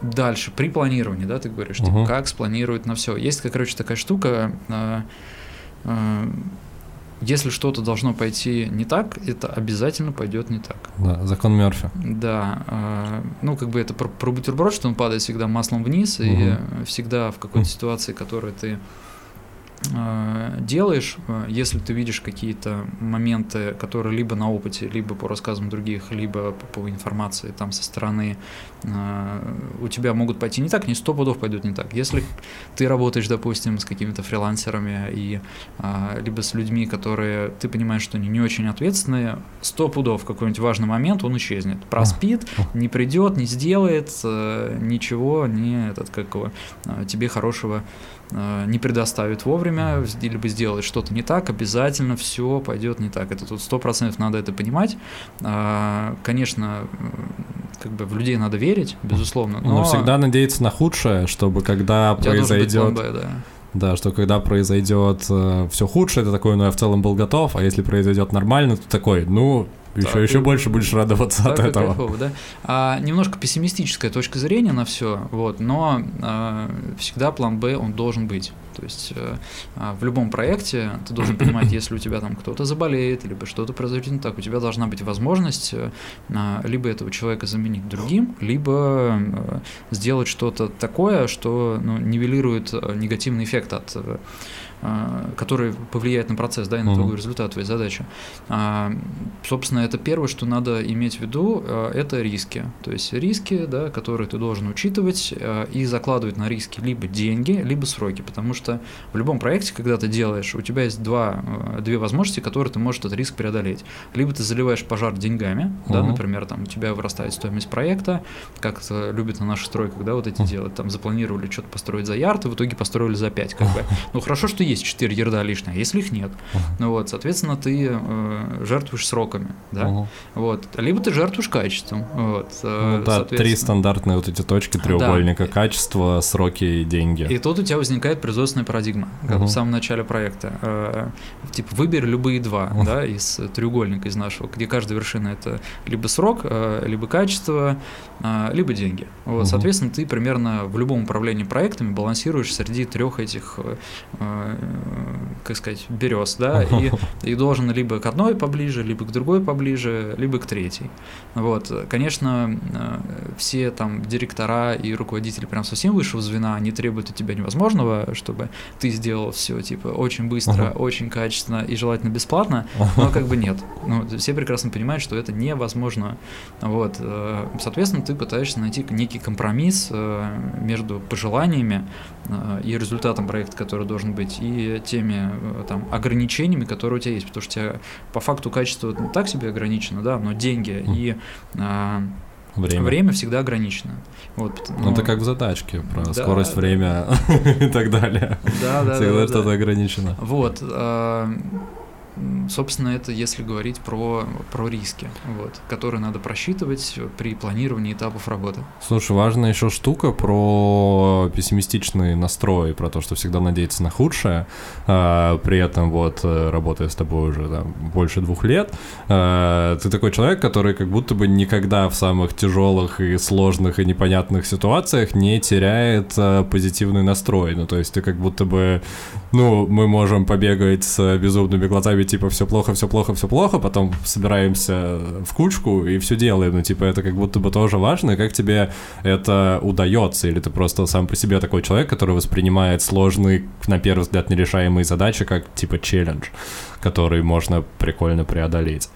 [SPEAKER 4] дальше, при планировании, да, ты говоришь, типа,
[SPEAKER 3] Мгм.
[SPEAKER 4] как спланировать на все. Есть, короче, такая штука, если что-то должно пойти не так, это обязательно пойдет не так.
[SPEAKER 3] Да, закон Мерфи.
[SPEAKER 4] Да, а, ну как бы это про, про бутерброд, что он падает всегда маслом вниз, и
[SPEAKER 3] Мгм.
[SPEAKER 4] э, всегда в какой-то ситуации, которую ты э, делаешь, э, если ты видишь какие-то моменты, которые либо на опыте, либо по рассказам других, либо по, по информации там со стороны э, у тебя могут пойти не так, не сто пудов пойдут не так. Если ты работаешь, допустим, с какими-то фрилансерами и либо с людьми, которые ты понимаешь, что они не очень ответственные, сто пудов в какой-нибудь важный момент он исчезнет, проспит, не придет, не сделает ничего, не этот как его, тебе хорошего Э, не предоставит вовремя, либо сделает что-то не так, обязательно все пойдет не так. Это тут сто процентов надо это понимать. А, конечно, как бы в людей надо верить, безусловно. Но,
[SPEAKER 3] но всегда надеяться на худшее, чтобы когда произойдет.
[SPEAKER 4] Да.
[SPEAKER 3] Да, что когда произойдет э, все худшее, это такой, ну я в целом был готов, а если произойдет нормально, то такой, ну еще, так, еще больше будешь радоваться так, от этого. Кайфово,
[SPEAKER 4] да? а, немножко пессимистическая точка зрения на все, вот, но а, всегда план Б он должен быть. То есть а, в любом проекте ты должен понимать, если у тебя там кто-то заболеет, либо что-то произойдет не так, у тебя должна быть возможность а, либо этого человека заменить другим, либо а, сделать что-то такое, что ну, нивелирует негативный эффект от а, который повлияет на процесс, да, и на итоговый uh-huh. результат твоей задачи. А, собственно, это первое, что надо иметь в виду, а, это риски. То есть риски, да, которые ты должен учитывать и закладывать на риски либо деньги, либо сроки, потому что в любом проекте, когда ты делаешь, у тебя есть два, две возможности, которые ты можешь этот риск преодолеть. Либо ты заливаешь пожар деньгами, uh-huh. да, например, там у тебя вырастает стоимость проекта, как это любят на наших стройках, да, вот эти uh-huh. делать, там запланировали что-то построить за ярд, и в итоге построили за 5, как бы. Ну хорошо, что есть 4 ярда лишних, а если их нет. Uh-huh. Ну вот, соответственно, ты э, жертвуешь сроками, да. Uh-huh. Вот. Либо ты жертвуешь качеством. Вот,
[SPEAKER 3] э, ну, да, три стандартные вот эти точки треугольника: да. качество, сроки и деньги.
[SPEAKER 4] И тут у тебя возникает производственная парадигма, как uh-huh. в самом начале проекта. Э, типа, выбери любые два, uh-huh. да, из треугольника из нашего, где каждая вершина это либо срок, э, либо качество, э, либо деньги. Вот, uh-huh. соответственно, ты примерно в любом управлении проектами балансируешь среди трех этих э, как сказать, берез, да, и, и должен либо к одной поближе, либо к другой поближе, либо к третьей. Вот, конечно, э, все там директора и руководители прям совсем высшего звена, они требуют от тебя невозможного, чтобы ты сделал все, типа, очень быстро, uh-huh. очень качественно и желательно бесплатно, но как бы нет. Ну, все прекрасно понимают, что это невозможно. Вот, э, соответственно, ты пытаешься найти некий компромисс э, между пожеланиями и результатом проекта, который должен быть, и теми э, там, ограничениями, которые у тебя есть, потому что у тебя по факту качество так себе ограничено, да, но деньги и а, Время. время всегда ограничено. Вот,
[SPEAKER 3] но... Ну, это как в задачке про да, скорость, время и так далее.
[SPEAKER 4] Да, да,
[SPEAKER 3] Всегда
[SPEAKER 4] да,
[SPEAKER 3] что-то
[SPEAKER 4] да.
[SPEAKER 3] ограничено.
[SPEAKER 4] Вот. А, Собственно, это если говорить про, про риски, вот, которые надо просчитывать при планировании этапов работы.
[SPEAKER 3] Слушай, важная еще штука про пессимистичный настрой, про то, что всегда надеяться на худшее. А, при этом, вот, э, работая с тобой уже там, больше двух лет, а, ты такой человек, который как будто бы никогда в самых тяжелых и сложных и непонятных ситуациях не теряет а, позитивный настрой. Ну, то есть ты как будто бы, ну, мы можем побегать с безумными глазами типа, все плохо, все плохо, все плохо, потом собираемся в кучку и все делаем. Ну, типа, это как будто бы тоже важно. Как тебе это удается? Или ты просто сам по себе такой человек, который воспринимает сложные, на первый взгляд, нерешаемые задачи как, типа, челлендж, который можно прикольно преодолеть?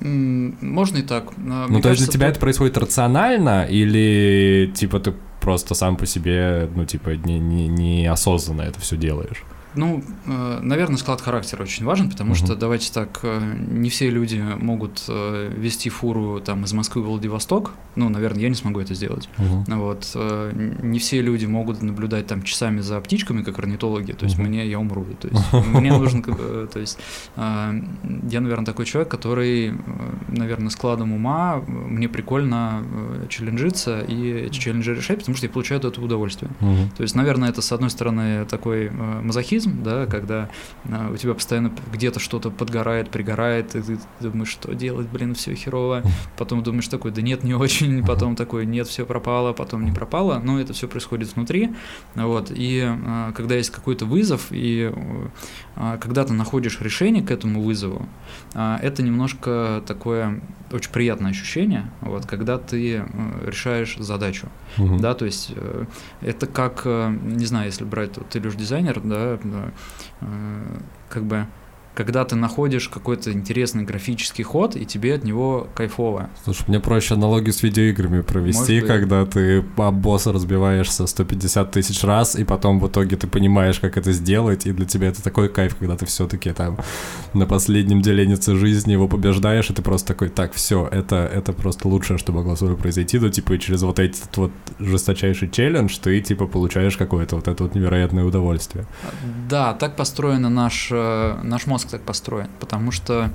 [SPEAKER 4] Можно и так.
[SPEAKER 3] Мне ну, то есть для тебя тут... это происходит рационально или, типа, ты просто сам по себе, ну, типа, не, не, неосознанно это все делаешь?
[SPEAKER 4] Ну, э, наверное, склад характера очень важен, потому uh-huh. что, давайте так, э, не все люди могут э, вести фуру там из Москвы в Владивосток. Ну, наверное, я не смогу это сделать. Uh-huh. Вот. Не все люди могут наблюдать там часами за птичками, как орнитологи. То есть uh-huh. мне, я умру. То есть мне нужен, то есть я, наверное, такой человек, который, наверное, складом ума мне прикольно челленджиться и эти челленджи решать, потому что я получаю от этого удовольствие. То есть, наверное, это, с одной стороны, такой мазохизм, мазохизм, да, когда а, у тебя постоянно где-то что-то подгорает, пригорает, и ты думаешь, что делать, блин, все херово, потом думаешь такой, да нет, не очень, потом такой, нет, все пропало, потом не пропало, но это все происходит внутри, вот, и а, когда есть какой-то вызов, и а, когда ты находишь решение к этому вызову, это немножко такое очень приятное ощущение, вот, когда ты э, решаешь задачу,
[SPEAKER 3] Мгм.
[SPEAKER 4] да, то есть э, это как, э, не знаю, если брать, вот, ты Илюш дизайнер, да, как бы, когда ты находишь какой-то интересный графический ход, и тебе от него кайфово.
[SPEAKER 3] Слушай, мне проще аналогию с видеоиграми провести, когда ты об босса разбиваешься 150 тысяч раз, и потом в итоге ты понимаешь, как это сделать, и для тебя это такой кайф, когда ты все-таки там на последнем делении жизни его побеждаешь, и ты просто такой, так, все, это, это просто лучшее, что могло с тобой произойти, ну, типа, и через вот этот вот жесточайший челлендж ты, типа, получаешь какое-то вот это вот невероятное удовольствие.
[SPEAKER 4] Да, так построен наш, э, наш мозг так построен, потому что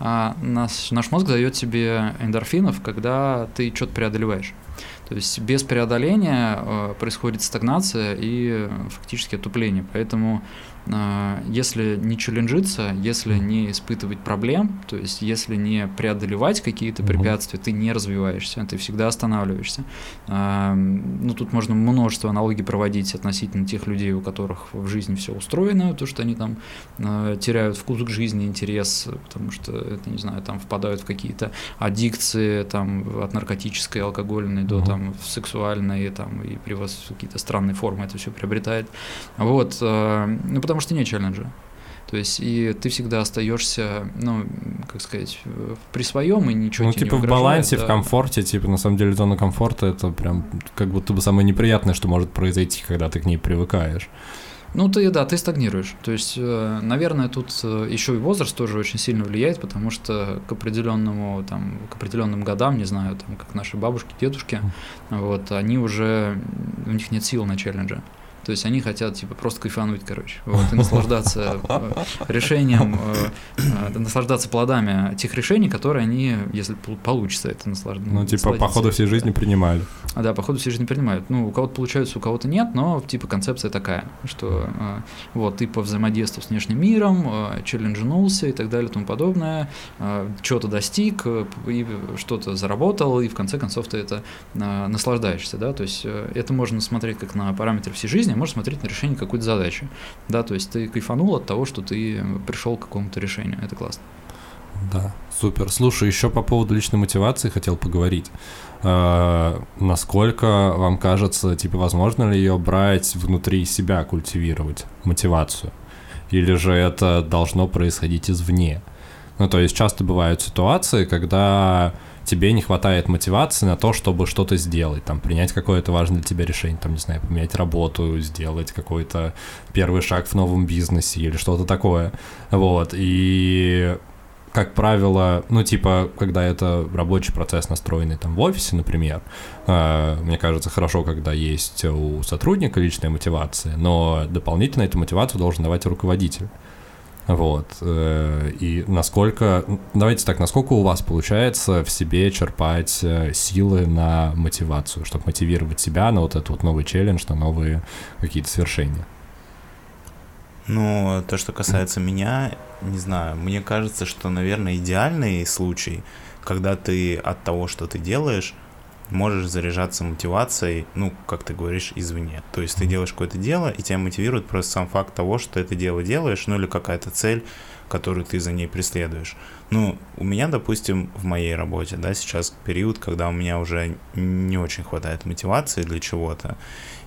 [SPEAKER 4] а, наш, наш мозг дает тебе эндорфинов, когда ты что-то преодолеваешь. То есть без преодоления э, происходит стагнация и э, фактически отупление. Поэтому если не челленджиться, если не испытывать проблем, то есть если не преодолевать какие-то препятствия, ты не развиваешься, ты всегда останавливаешься. А, Ну, тут можно множество аналогий проводить относительно тех людей, у которых в жизни все устроено, то, что они там э, теряют вкус к жизни, интерес, потому что, это, не знаю, там впадают в какие-то аддикции, там, от наркотической, алкогольной до там сексуальной, там, и при вас какие-то странные формы это все приобретает. Вот, ну, потому что нет челленджа. То есть, и ты всегда остаешься, ну, как сказать, при своем, и ничего
[SPEAKER 3] ну,
[SPEAKER 4] тебе
[SPEAKER 3] типа
[SPEAKER 4] не
[SPEAKER 3] в
[SPEAKER 4] угрожает,
[SPEAKER 3] балансе, в
[SPEAKER 4] да.
[SPEAKER 3] комфорте, типа, на самом деле, зона комфорта это прям как будто бы самое неприятное, что может произойти, когда ты к ней привыкаешь.
[SPEAKER 4] Ну, ты, да, ты стагнируешь. То есть, э, наверное, тут э, еще и возраст тоже очень сильно влияет, потому что к определенному, там, к определенным годам, не знаю, там, как наши бабушки, дедушки, вот, они уже, у них нет сил на челленджа. То есть они хотят, типа, просто кайфануть, короче, вот, и наслаждаться э, решением, э, э, наслаждаться плодами тех решений, которые они, если пол- получится, это наслаждаться.
[SPEAKER 3] Ну, типа, по ходу всей жизни принимали.
[SPEAKER 4] А, да, походу все же не принимают. Ну, у кого-то получается, у кого-то нет, но типа концепция такая, что вот ты повзаимодействовал с внешним миром, челленджнулся и так далее и тому подобное, что-то достиг, и что-то заработал, и в конце концов ты это наслаждаешься, да, то есть это можно смотреть как на параметры всей жизни, а можно смотреть на решение какой-то задачи, да, то есть ты кайфанул от того, что ты пришел к какому-то решению, это классно.
[SPEAKER 3] Да, супер. Слушай, еще по поводу личной мотивации хотел поговорить. Э, насколько вам кажется, типа, возможно ли ее брать внутри себя, культивировать мотивацию? Или же это должно происходить извне? Ну, то есть часто бывают ситуации, когда тебе не хватает мотивации на то, чтобы что-то сделать, там, принять какое-то важное для тебя решение, там, не знаю, поменять работу, сделать какой-то первый шаг в новом бизнесе или что-то такое, вот, и как правило, ну, типа, когда это рабочий процесс, настроенный там в офисе, например, э, мне кажется, хорошо, когда есть у сотрудника личная мотивация, но дополнительно эту мотивацию должен давать руководитель. Вот. э, И насколько... Давайте так, насколько у вас получается в себе черпать э, силы на мотивацию, чтобы мотивировать себя на вот этот вот новый челлендж, на новые какие-то свершения?
[SPEAKER 2] Ну, то, что касается меня, не знаю, мне кажется, что, наверное, идеальный случай, когда ты от того, что ты делаешь, можешь заряжаться мотивацией, ну, как ты говоришь, извне. То есть ты делаешь какое-то дело, и тебя мотивирует просто сам факт того, что это дело делаешь, ну, или какая-то цель, которую ты за ней преследуешь. Ну, у меня, допустим, в моей работе, да, сейчас период, когда у меня уже не очень хватает мотивации для чего-то,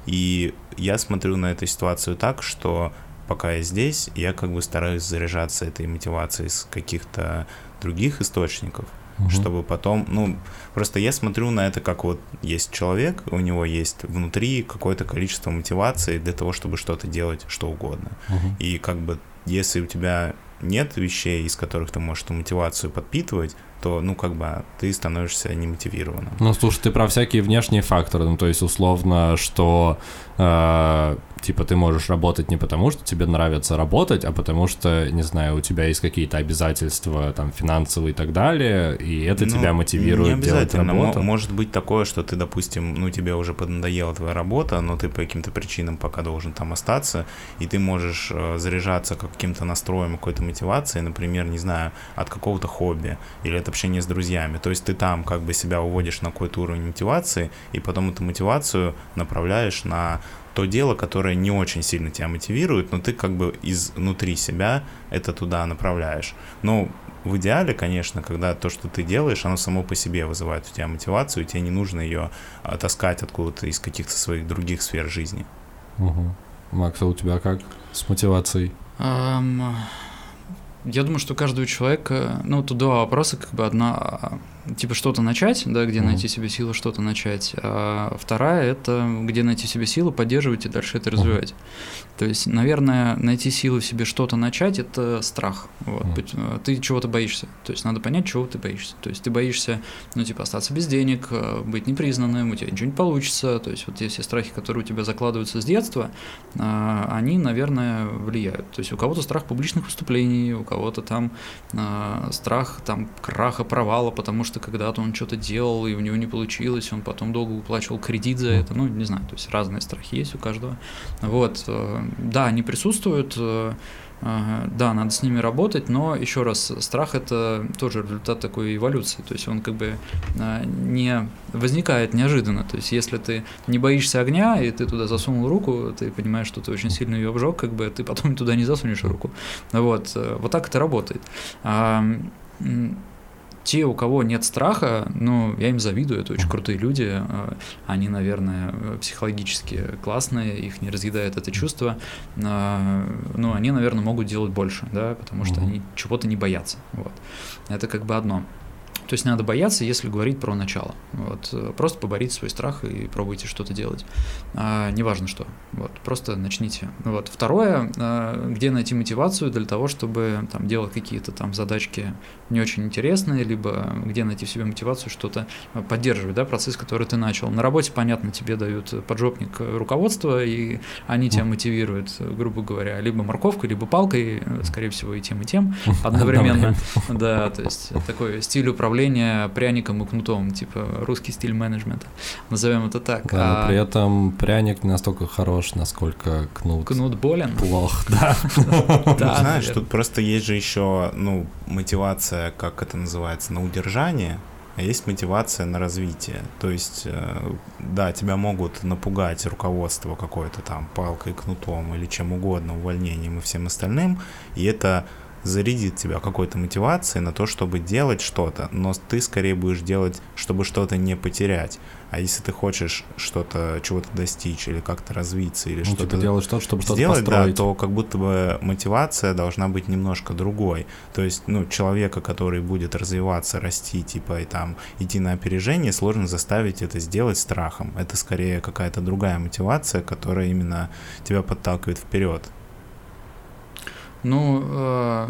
[SPEAKER 2] и я смотрю на эту ситуацию так, что пока я здесь, я как бы стараюсь заряжаться этой мотивацией с каких-то других источников,
[SPEAKER 3] Мгм.
[SPEAKER 2] чтобы потом, ну, просто я смотрю на это как вот есть человек, у него есть внутри какое-то количество мотивации для того, чтобы что-то делать, что угодно.
[SPEAKER 3] Мгм.
[SPEAKER 2] И как бы если у тебя нет вещей, из которых ты можешь эту мотивацию подпитывать, то, ну, как бы ты становишься немотивированным.
[SPEAKER 3] Ну, слушай, ты про всякие внешние факторы, ну, то есть, условно, что, э, типа, ты можешь работать не потому, что тебе нравится работать, а потому что, не знаю, у тебя есть какие-то обязательства, там, финансовые и так далее, и это
[SPEAKER 2] Ну,
[SPEAKER 3] тебя
[SPEAKER 2] Не
[SPEAKER 3] мотивирует делать
[SPEAKER 2] обязательно. Мо-
[SPEAKER 3] работу.
[SPEAKER 2] Может быть такое, что ты, допустим, ну тебе уже поднадоела твоя работа, но ты по каким-то причинам пока должен там остаться, и ты можешь э, заряжаться каким-то настроем, какой-то мотивацией, например, не знаю, от какого-то хобби или от общения с друзьями. То есть ты там как бы себя уводишь на какой-то уровень мотивации, и потом эту мотивацию направляешь на то дело, которое не очень сильно тебя мотивирует, но ты как бы изнутри себя это туда направляешь. Ну, в идеале, конечно, когда то, что ты делаешь, оно само по себе вызывает у тебя мотивацию, и тебе не нужно ее а, таскать откуда-то из каких-то своих других сфер жизни.
[SPEAKER 3] Угу. Макс, а у тебя как с мотивацией?
[SPEAKER 4] Um, я думаю, что каждого человека, ну, тут два вопроса, как бы одна типа что-то начать, да, где mm-hmm. найти себе силы, что-то начать. А вторая это где найти себе силы, поддерживать и дальше это развивать. Mm-hmm. То есть, наверное, найти силы в себе что-то начать это страх. Вот. Mm-hmm. Ты чего-то боишься. То есть надо понять, чего ты боишься. То есть ты боишься, ну, типа, остаться без денег, э, быть непризнанным, у тебя ничего не получится. То есть вот те все страхи, которые у тебя закладываются с детства, э, они, наверное, влияют. То есть у кого-то страх публичных выступлений, у кого-то там страх там краха, провала, потому что когда-то он что-то делал, и у него не получилось, он потом долго уплачивал кредит за это, ну, не знаю, то есть разные страхи есть у каждого. Вот, да, они присутствуют, э, да, надо с ними работать, но еще раз, страх это тоже результат такой эволюции, то есть он как бы э, не возникает неожиданно, то есть если ты не боишься огня и ты туда засунул руку, ты понимаешь, что ты очень сильно ее обжег, как бы ты потом туда не засунешь руку, вот, вот так это работает те, у кого нет страха, ну, я им завидую, это очень крутые люди, э, они, наверное, психологически классные, их не разъедает это чувство, э, но они, наверное, могут делать больше, да, потому что они чего-то не боятся, вот. Это как бы одно. То есть надо бояться, если говорить про начало. Вот. Просто поборите свой страх и пробуйте что-то делать. А, неважно что. Вот. Просто начните. Вот. Второе, а, где найти мотивацию для того, чтобы там, делать какие-то там задачки не очень интересные, либо где найти в себе мотивацию что-то поддерживать, да, процесс, который ты начал. На работе, понятно, тебе дают поджопник руководства, и они тебя мотивируют, грубо говоря, либо морковкой, либо палкой, скорее всего, и тем, и тем одновременно. Да, то есть такой стиль управления управление пряником и кнутом, типа русский стиль менеджмента, назовем это так.
[SPEAKER 3] Да, а... при этом пряник не настолько хорош, насколько кнут.
[SPEAKER 4] Кнут болен.
[SPEAKER 3] Плох, да.
[SPEAKER 2] Да, знаешь, тут просто есть же еще, ну, мотивация, как это называется, на удержание, а есть мотивация на развитие. То есть, э, да, тебя могут напугать руководство какое-то там палкой, кнутом или чем угодно, увольнением и всем остальным, и это зарядит тебя какой-то мотивацией на то, чтобы делать что-то, но ты скорее будешь делать, чтобы что-то не потерять. А если ты хочешь что-то, чего-то достичь или как-то развиться или ну, что-то
[SPEAKER 3] типа делать что-то, чтобы
[SPEAKER 2] что-то
[SPEAKER 3] сделать,
[SPEAKER 2] построить. да, то как будто бы мотивация должна быть немножко другой. То есть, ну, человека, который будет развиваться, расти, типа и там идти на опережение, сложно заставить это сделать страхом. Это скорее какая-то другая мотивация, которая именно тебя подталкивает вперед.
[SPEAKER 4] Ну, э,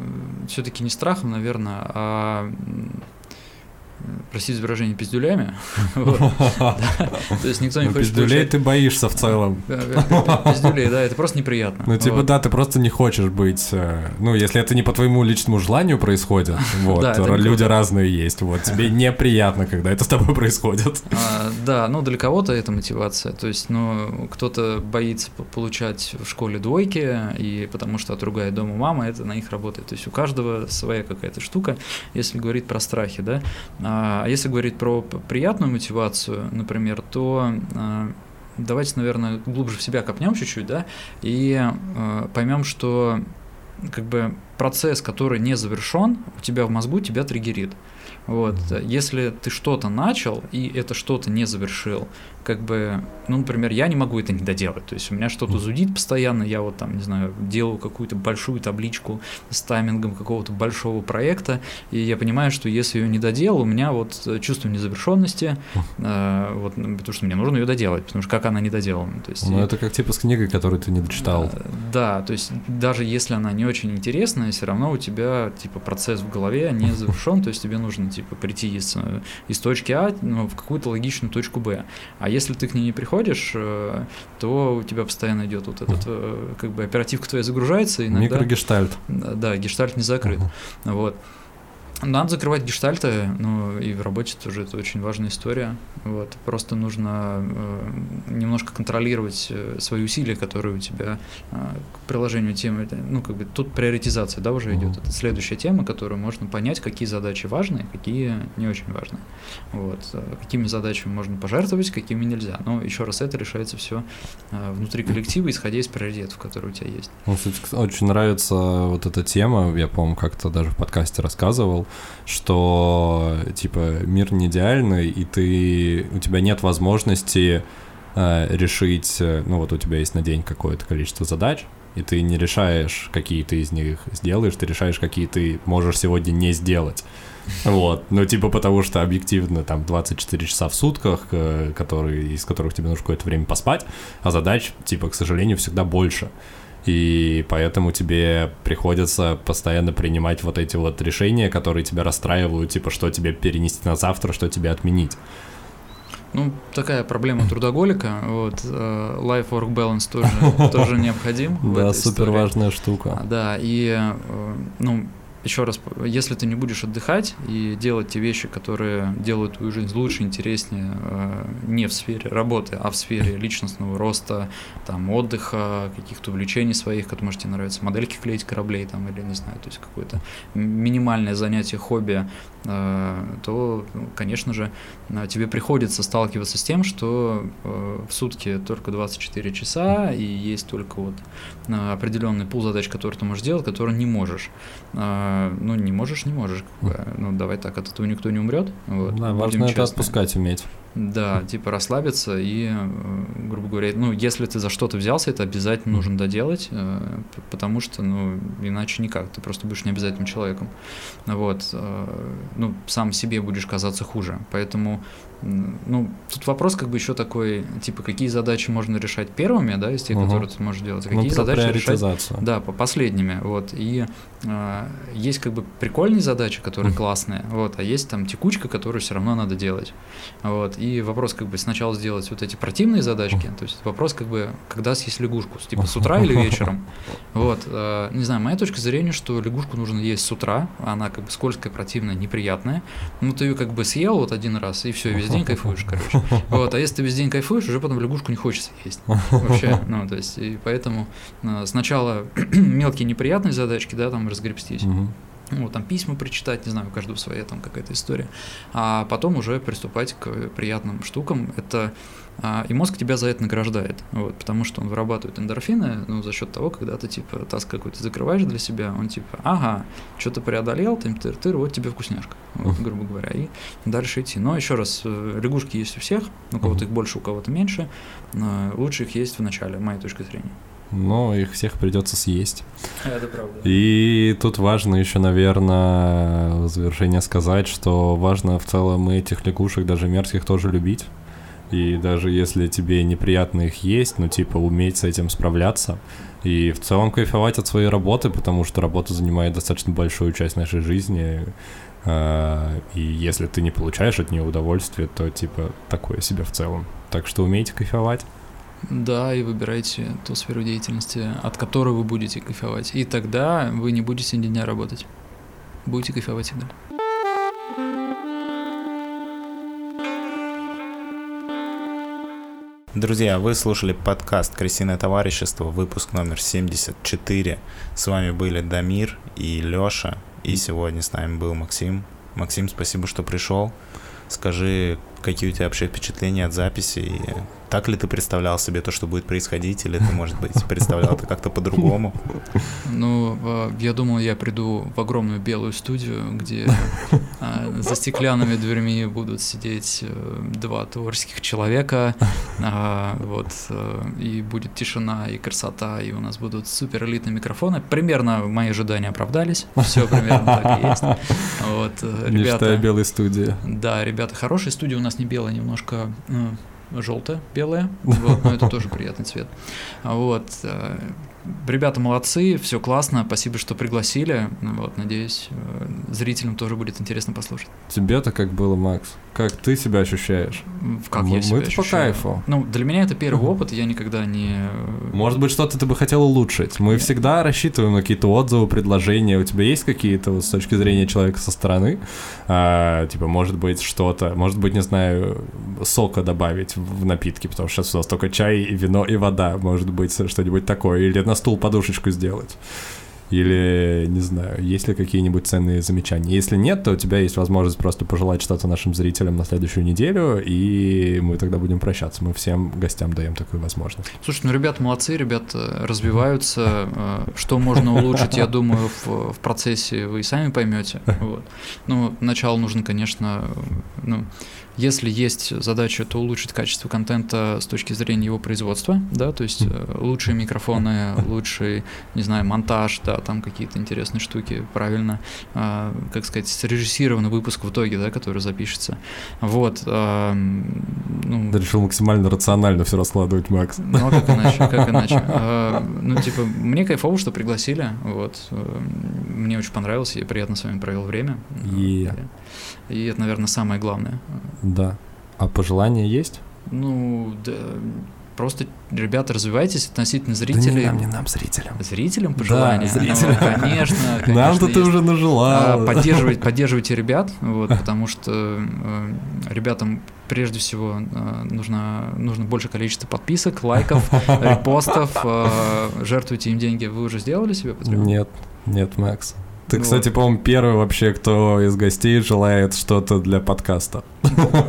[SPEAKER 4] все-таки не страхом, наверное, а простите выражение, пиздюлями.
[SPEAKER 3] То есть никто не хочет Пиздюлей ты боишься в целом.
[SPEAKER 4] Пиздюлей, да, это просто неприятно.
[SPEAKER 3] Ну, типа, да, ты просто не хочешь быть... Э, ну, если это не по твоему личному желанию происходит, вот, люди разные есть, вот, тебе неприятно, когда это с тобой происходит.
[SPEAKER 4] А, да, ну, для кого-то это мотивация, то есть, ну, кто-то боится получать в школе двойки, и потому что отругает дома мама, это на них работает. То есть у каждого своя какая-то штука, если говорить про страхи, да. А, а если говорить про приятную мотивацию, например, то а, давайте, наверное, глубже в себя копнем чуть-чуть, да, и а, поймем, что как бы процесс, который не завершен, у тебя в мозгу тебя триггерит. Вот. Если ты что-то начал, и это что-то не завершил, как бы, ну, например, я не могу это не доделать. То есть у меня что-то зудит постоянно, я вот там, не знаю, делаю какую-то большую табличку с таймингом какого-то большого проекта, и я понимаю, что если ее не доделал, у меня вот чувство незавершенности, э, вот, ну, потому что мне нужно ее доделать, потому что как она не доделана. То есть,
[SPEAKER 3] ну, это как типа с книгой, которую ты не дочитал.
[SPEAKER 4] Э, да, то есть даже если она не очень интересная, все равно у тебя, типа, процесс в голове не завершен, то есть тебе нужно, типа, прийти из, э, из точки А ну, в какую-то логичную точку Б. А если ты к ней не приходишь, э, то у тебя постоянно идет вот этот, э, как бы оперативка твоя загружается. Иногда,
[SPEAKER 3] Микрогештальт.
[SPEAKER 4] Да, гештальт не закрыт. Uh-huh. Вот. Надо закрывать гештальты, ну и в работе тоже это очень важная история. Вот. Просто нужно э, немножко контролировать э, свои усилия, которые у тебя э, к приложению темы. Ну, как бы тут приоритизация, да, уже идет. Это следующая тема, которую можно понять, какие задачи важны, какие не очень важны. Вот. Э, какими задачами можно пожертвовать, какими нельзя. Но еще раз, это решается все э, внутри коллектива, исходя из приоритетов, которые у тебя есть.
[SPEAKER 3] Мне, очень нравится вот эта тема. Я, по-моему, как-то даже в подкасте рассказывал что, типа, мир не идеальный, и ты, у тебя нет возможности э, решить, э, ну вот у тебя есть на день какое-то количество задач, и ты не решаешь, какие ты из них сделаешь, ты решаешь, какие ты можешь сегодня не сделать. Вот, ну типа потому что объективно там 24 часа в сутках, э, которые, из которых тебе нужно какое-то время поспать, а задач, типа, к сожалению, всегда больше. И поэтому тебе приходится постоянно принимать вот эти вот решения, которые тебя расстраивают, типа, что тебе перенести на завтра, что тебе отменить.
[SPEAKER 4] Ну, такая проблема трудоголика. Вот, э, life-work balance тоже, тоже необходим.
[SPEAKER 3] Да, супер важная штука.
[SPEAKER 4] А, да, и, э, ну, еще раз, если ты не будешь отдыхать и делать те вещи, которые делают твою жизнь лучше, интереснее, э, не в сфере работы, а в сфере личностного роста, там, отдыха, каких-то увлечений своих, как может тебе нравится, модельки клеить кораблей, там, или, не знаю, то есть какое-то минимальное занятие, хобби, то, ну, конечно же, э, тебе приходится сталкиваться с тем, что в сутки только 24 часа, и есть только вот определенный пул задач, которые ты можешь делать, которые не можешь ну, не можешь, не можешь. Ну, давай так, от этого никто не умрет. Вот,
[SPEAKER 3] да, важно это отпускать уметь.
[SPEAKER 4] Да, типа расслабиться и, э, грубо говоря, ну, если ты за что-то взялся, это обязательно нужно доделать, э, потому что, ну, иначе никак, ты просто будешь необязательным человеком. Вот, э, ну, сам себе будешь казаться хуже. Поэтому ну, тут вопрос как бы еще такой, типа, какие задачи можно решать первыми, да, из тех, угу. которые ты можешь делать, а какие ну, задачи решать, да, по последними, вот, и э, есть как бы прикольные задачи, которые угу. классные, вот, а есть там текучка, которую все равно надо делать, вот, и вопрос как бы сначала сделать вот эти противные задачки, то есть вопрос как бы, когда съесть лягушку, типа, с утра или вечером, вот, э, не знаю, моя точка зрения, что лягушку нужно есть с утра, она как бы скользкая, противная, неприятная, ну, ты ее как бы съел вот один раз, и все, весь весь день кайфуешь, короче. Вот, а если ты весь день кайфуешь, уже потом лягушку не хочется есть. Вообще, ну, то есть, и поэтому э, сначала мелкие неприятные задачки, да, там разгребстись. Ну, там письма прочитать, не знаю, у каждого своя там какая-то история. А потом уже приступать к приятным штукам. Это а, и мозг тебя за это награждает, вот, потому что он вырабатывает эндорфины, ну, за счет того, когда ты, типа, таск какой-то закрываешь для себя, он, типа, ага, что-то преодолел, ты тыр тыр вот тебе вкусняшка, вот, грубо говоря, и дальше идти. Но еще раз, э, лягушки есть у всех, у кого-то их больше, у кого-то меньше, лучше их есть в начале, моей точки зрения.
[SPEAKER 3] Но их всех придется съесть.
[SPEAKER 4] Это правда.
[SPEAKER 3] И тут важно еще, наверное, в завершение сказать, что важно в целом этих лягушек, даже мерзких, тоже любить. И даже если тебе неприятно их есть, ну, типа, уметь с этим справляться. И в целом кайфовать от своей работы, потому что работа занимает достаточно большую часть нашей жизни. А, и если ты не получаешь от нее удовольствие, то, типа, такое себе в целом. Так что умейте кайфовать.
[SPEAKER 4] Да, и выбирайте ту сферу деятельности, от которой вы будете кайфовать. И тогда вы не будете ни дня работать. Будете кайфовать всегда.
[SPEAKER 2] Друзья, вы слушали подкаст «Крысиное товарищество», выпуск номер 74. С вами были Дамир и Лёша, и сегодня с нами был Максим. Максим, спасибо, что пришел. Скажи, какие у тебя вообще впечатления от записи и так ли ты представлял себе то, что будет происходить, или ты, может быть, представлял это как-то по-другому?
[SPEAKER 4] Ну, я думал, я приду в огромную белую студию, где а, за стеклянными дверьми будут сидеть э, два творческих человека, а, вот, э, и будет тишина и красота, и у нас будут супер элитные микрофоны. Примерно мои ожидания оправдались, все примерно так и есть. Вот,
[SPEAKER 3] э, ребята... Мечтая белой студии.
[SPEAKER 4] Да, ребята, хорошая студия у нас не белая, немножко желтая, белая, вот, но это тоже приятный цвет. Вот, э, ребята молодцы, все классно, спасибо, что пригласили. Вот, надеюсь, э, зрителям тоже будет интересно послушать.
[SPEAKER 3] Тебе-то как было, Макс? Как ты себя ощущаешь?
[SPEAKER 4] Как мы, я себя
[SPEAKER 3] мы
[SPEAKER 4] ощущаю?
[SPEAKER 3] по кайфу.
[SPEAKER 4] Ну, для меня это первый опыт, я никогда не...
[SPEAKER 3] Может быть, что-то ты бы хотел улучшить. Мы Нет. всегда рассчитываем на какие-то отзывы, предложения. У тебя есть какие-то вот, с точки зрения человека со стороны? А, типа, может быть, что-то, может быть, не знаю, сока добавить в напитки, потому что сейчас у нас только чай и вино и вода. Может быть, что-нибудь такое. Или на стул подушечку сделать. Или, не знаю, есть ли какие-нибудь ценные замечания? Если нет, то у тебя есть возможность просто пожелать что-то нашим зрителям на следующую неделю, и мы тогда будем прощаться. Мы всем гостям даем такую возможность.
[SPEAKER 4] Слушай, ну ребята молодцы, ребята развиваются. Э, что можно улучшить, я думаю, в, в процессе вы и сами поймете. Вот. Ну, начало нужно, конечно, ну, если есть задача, то улучшить качество контента с точки зрения его производства, да, то есть э, лучшие микрофоны, лучший, не знаю, монтаж, да, там какие-то интересные штуки, правильно, э, как сказать, срежиссированный выпуск в итоге, да, который запишется. Вот. Э,
[SPEAKER 3] ну, Ты решил максимально рационально все раскладывать, Макс.
[SPEAKER 4] Ну, а как иначе, как иначе. Э, ну, типа, мне кайфово, что пригласили, вот. Мне очень понравилось, я приятно с вами провел время.
[SPEAKER 3] Yeah.
[SPEAKER 4] И это, наверное, самое главное.
[SPEAKER 3] Да. А пожелания есть?
[SPEAKER 4] Ну, да, просто, ребята, развивайтесь относительно зрителей. Да
[SPEAKER 3] не нам, не нам, зрителям.
[SPEAKER 4] Зрителям пожелания?
[SPEAKER 3] Да, зрителям.
[SPEAKER 4] Ну, конечно, конечно.
[SPEAKER 3] Нам-то ты уже нажелал.
[SPEAKER 4] А, поддерживайте, поддерживайте ребят, вот, потому что э, ребятам прежде всего э, нужно, нужно больше количество подписок, лайков, репостов. Э, жертвуйте им деньги. Вы уже сделали себе
[SPEAKER 3] потребу? Нет, нет, Макс. Ты, кстати, по-моему, первый вообще, кто из гостей желает что-то для подкаста.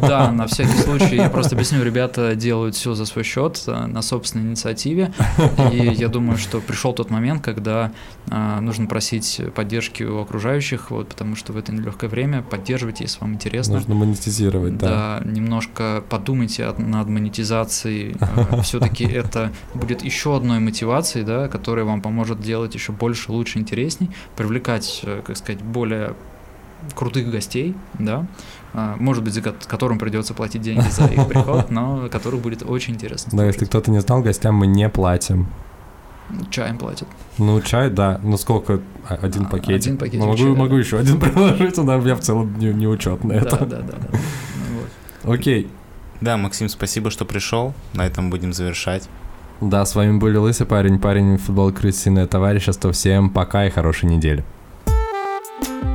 [SPEAKER 4] Да, на всякий случай. Я просто объясню, ребята делают все за свой счет, э, на собственной инициативе. И я думаю, что пришел тот момент, когда э, нужно просить поддержки у окружающих, вот, потому что в это нелегкое время поддерживайте, если вам интересно.
[SPEAKER 3] Нужно монетизировать,
[SPEAKER 4] да. Да, немножко подумайте над монетизацией. Э, Все-таки это будет еще одной мотивацией, да, которая вам поможет делать еще больше, лучше, интересней, привлекать, как сказать, более крутых гостей, да, а, может быть, за которым придется платить деньги за их приход, но которых будет очень интересно.
[SPEAKER 3] Да, если кто-то не знал, гостям мы не платим.
[SPEAKER 4] Чаем платят.
[SPEAKER 3] Ну, чай, да. Ну, сколько? А, один а, пакетик.
[SPEAKER 4] Один пакетик
[SPEAKER 3] ну, могу,
[SPEAKER 4] чая,
[SPEAKER 3] могу еще один приложить, но я в целом не, не учет на это.
[SPEAKER 4] Да, да, да. да. Ну,
[SPEAKER 3] вот. Окей.
[SPEAKER 2] Да, Максим, спасибо, что пришел. На этом будем завершать.
[SPEAKER 3] Да, с вами был Лысый парень, парень футбол крысиное товарищество. Всем пока и хорошей недели. Bye.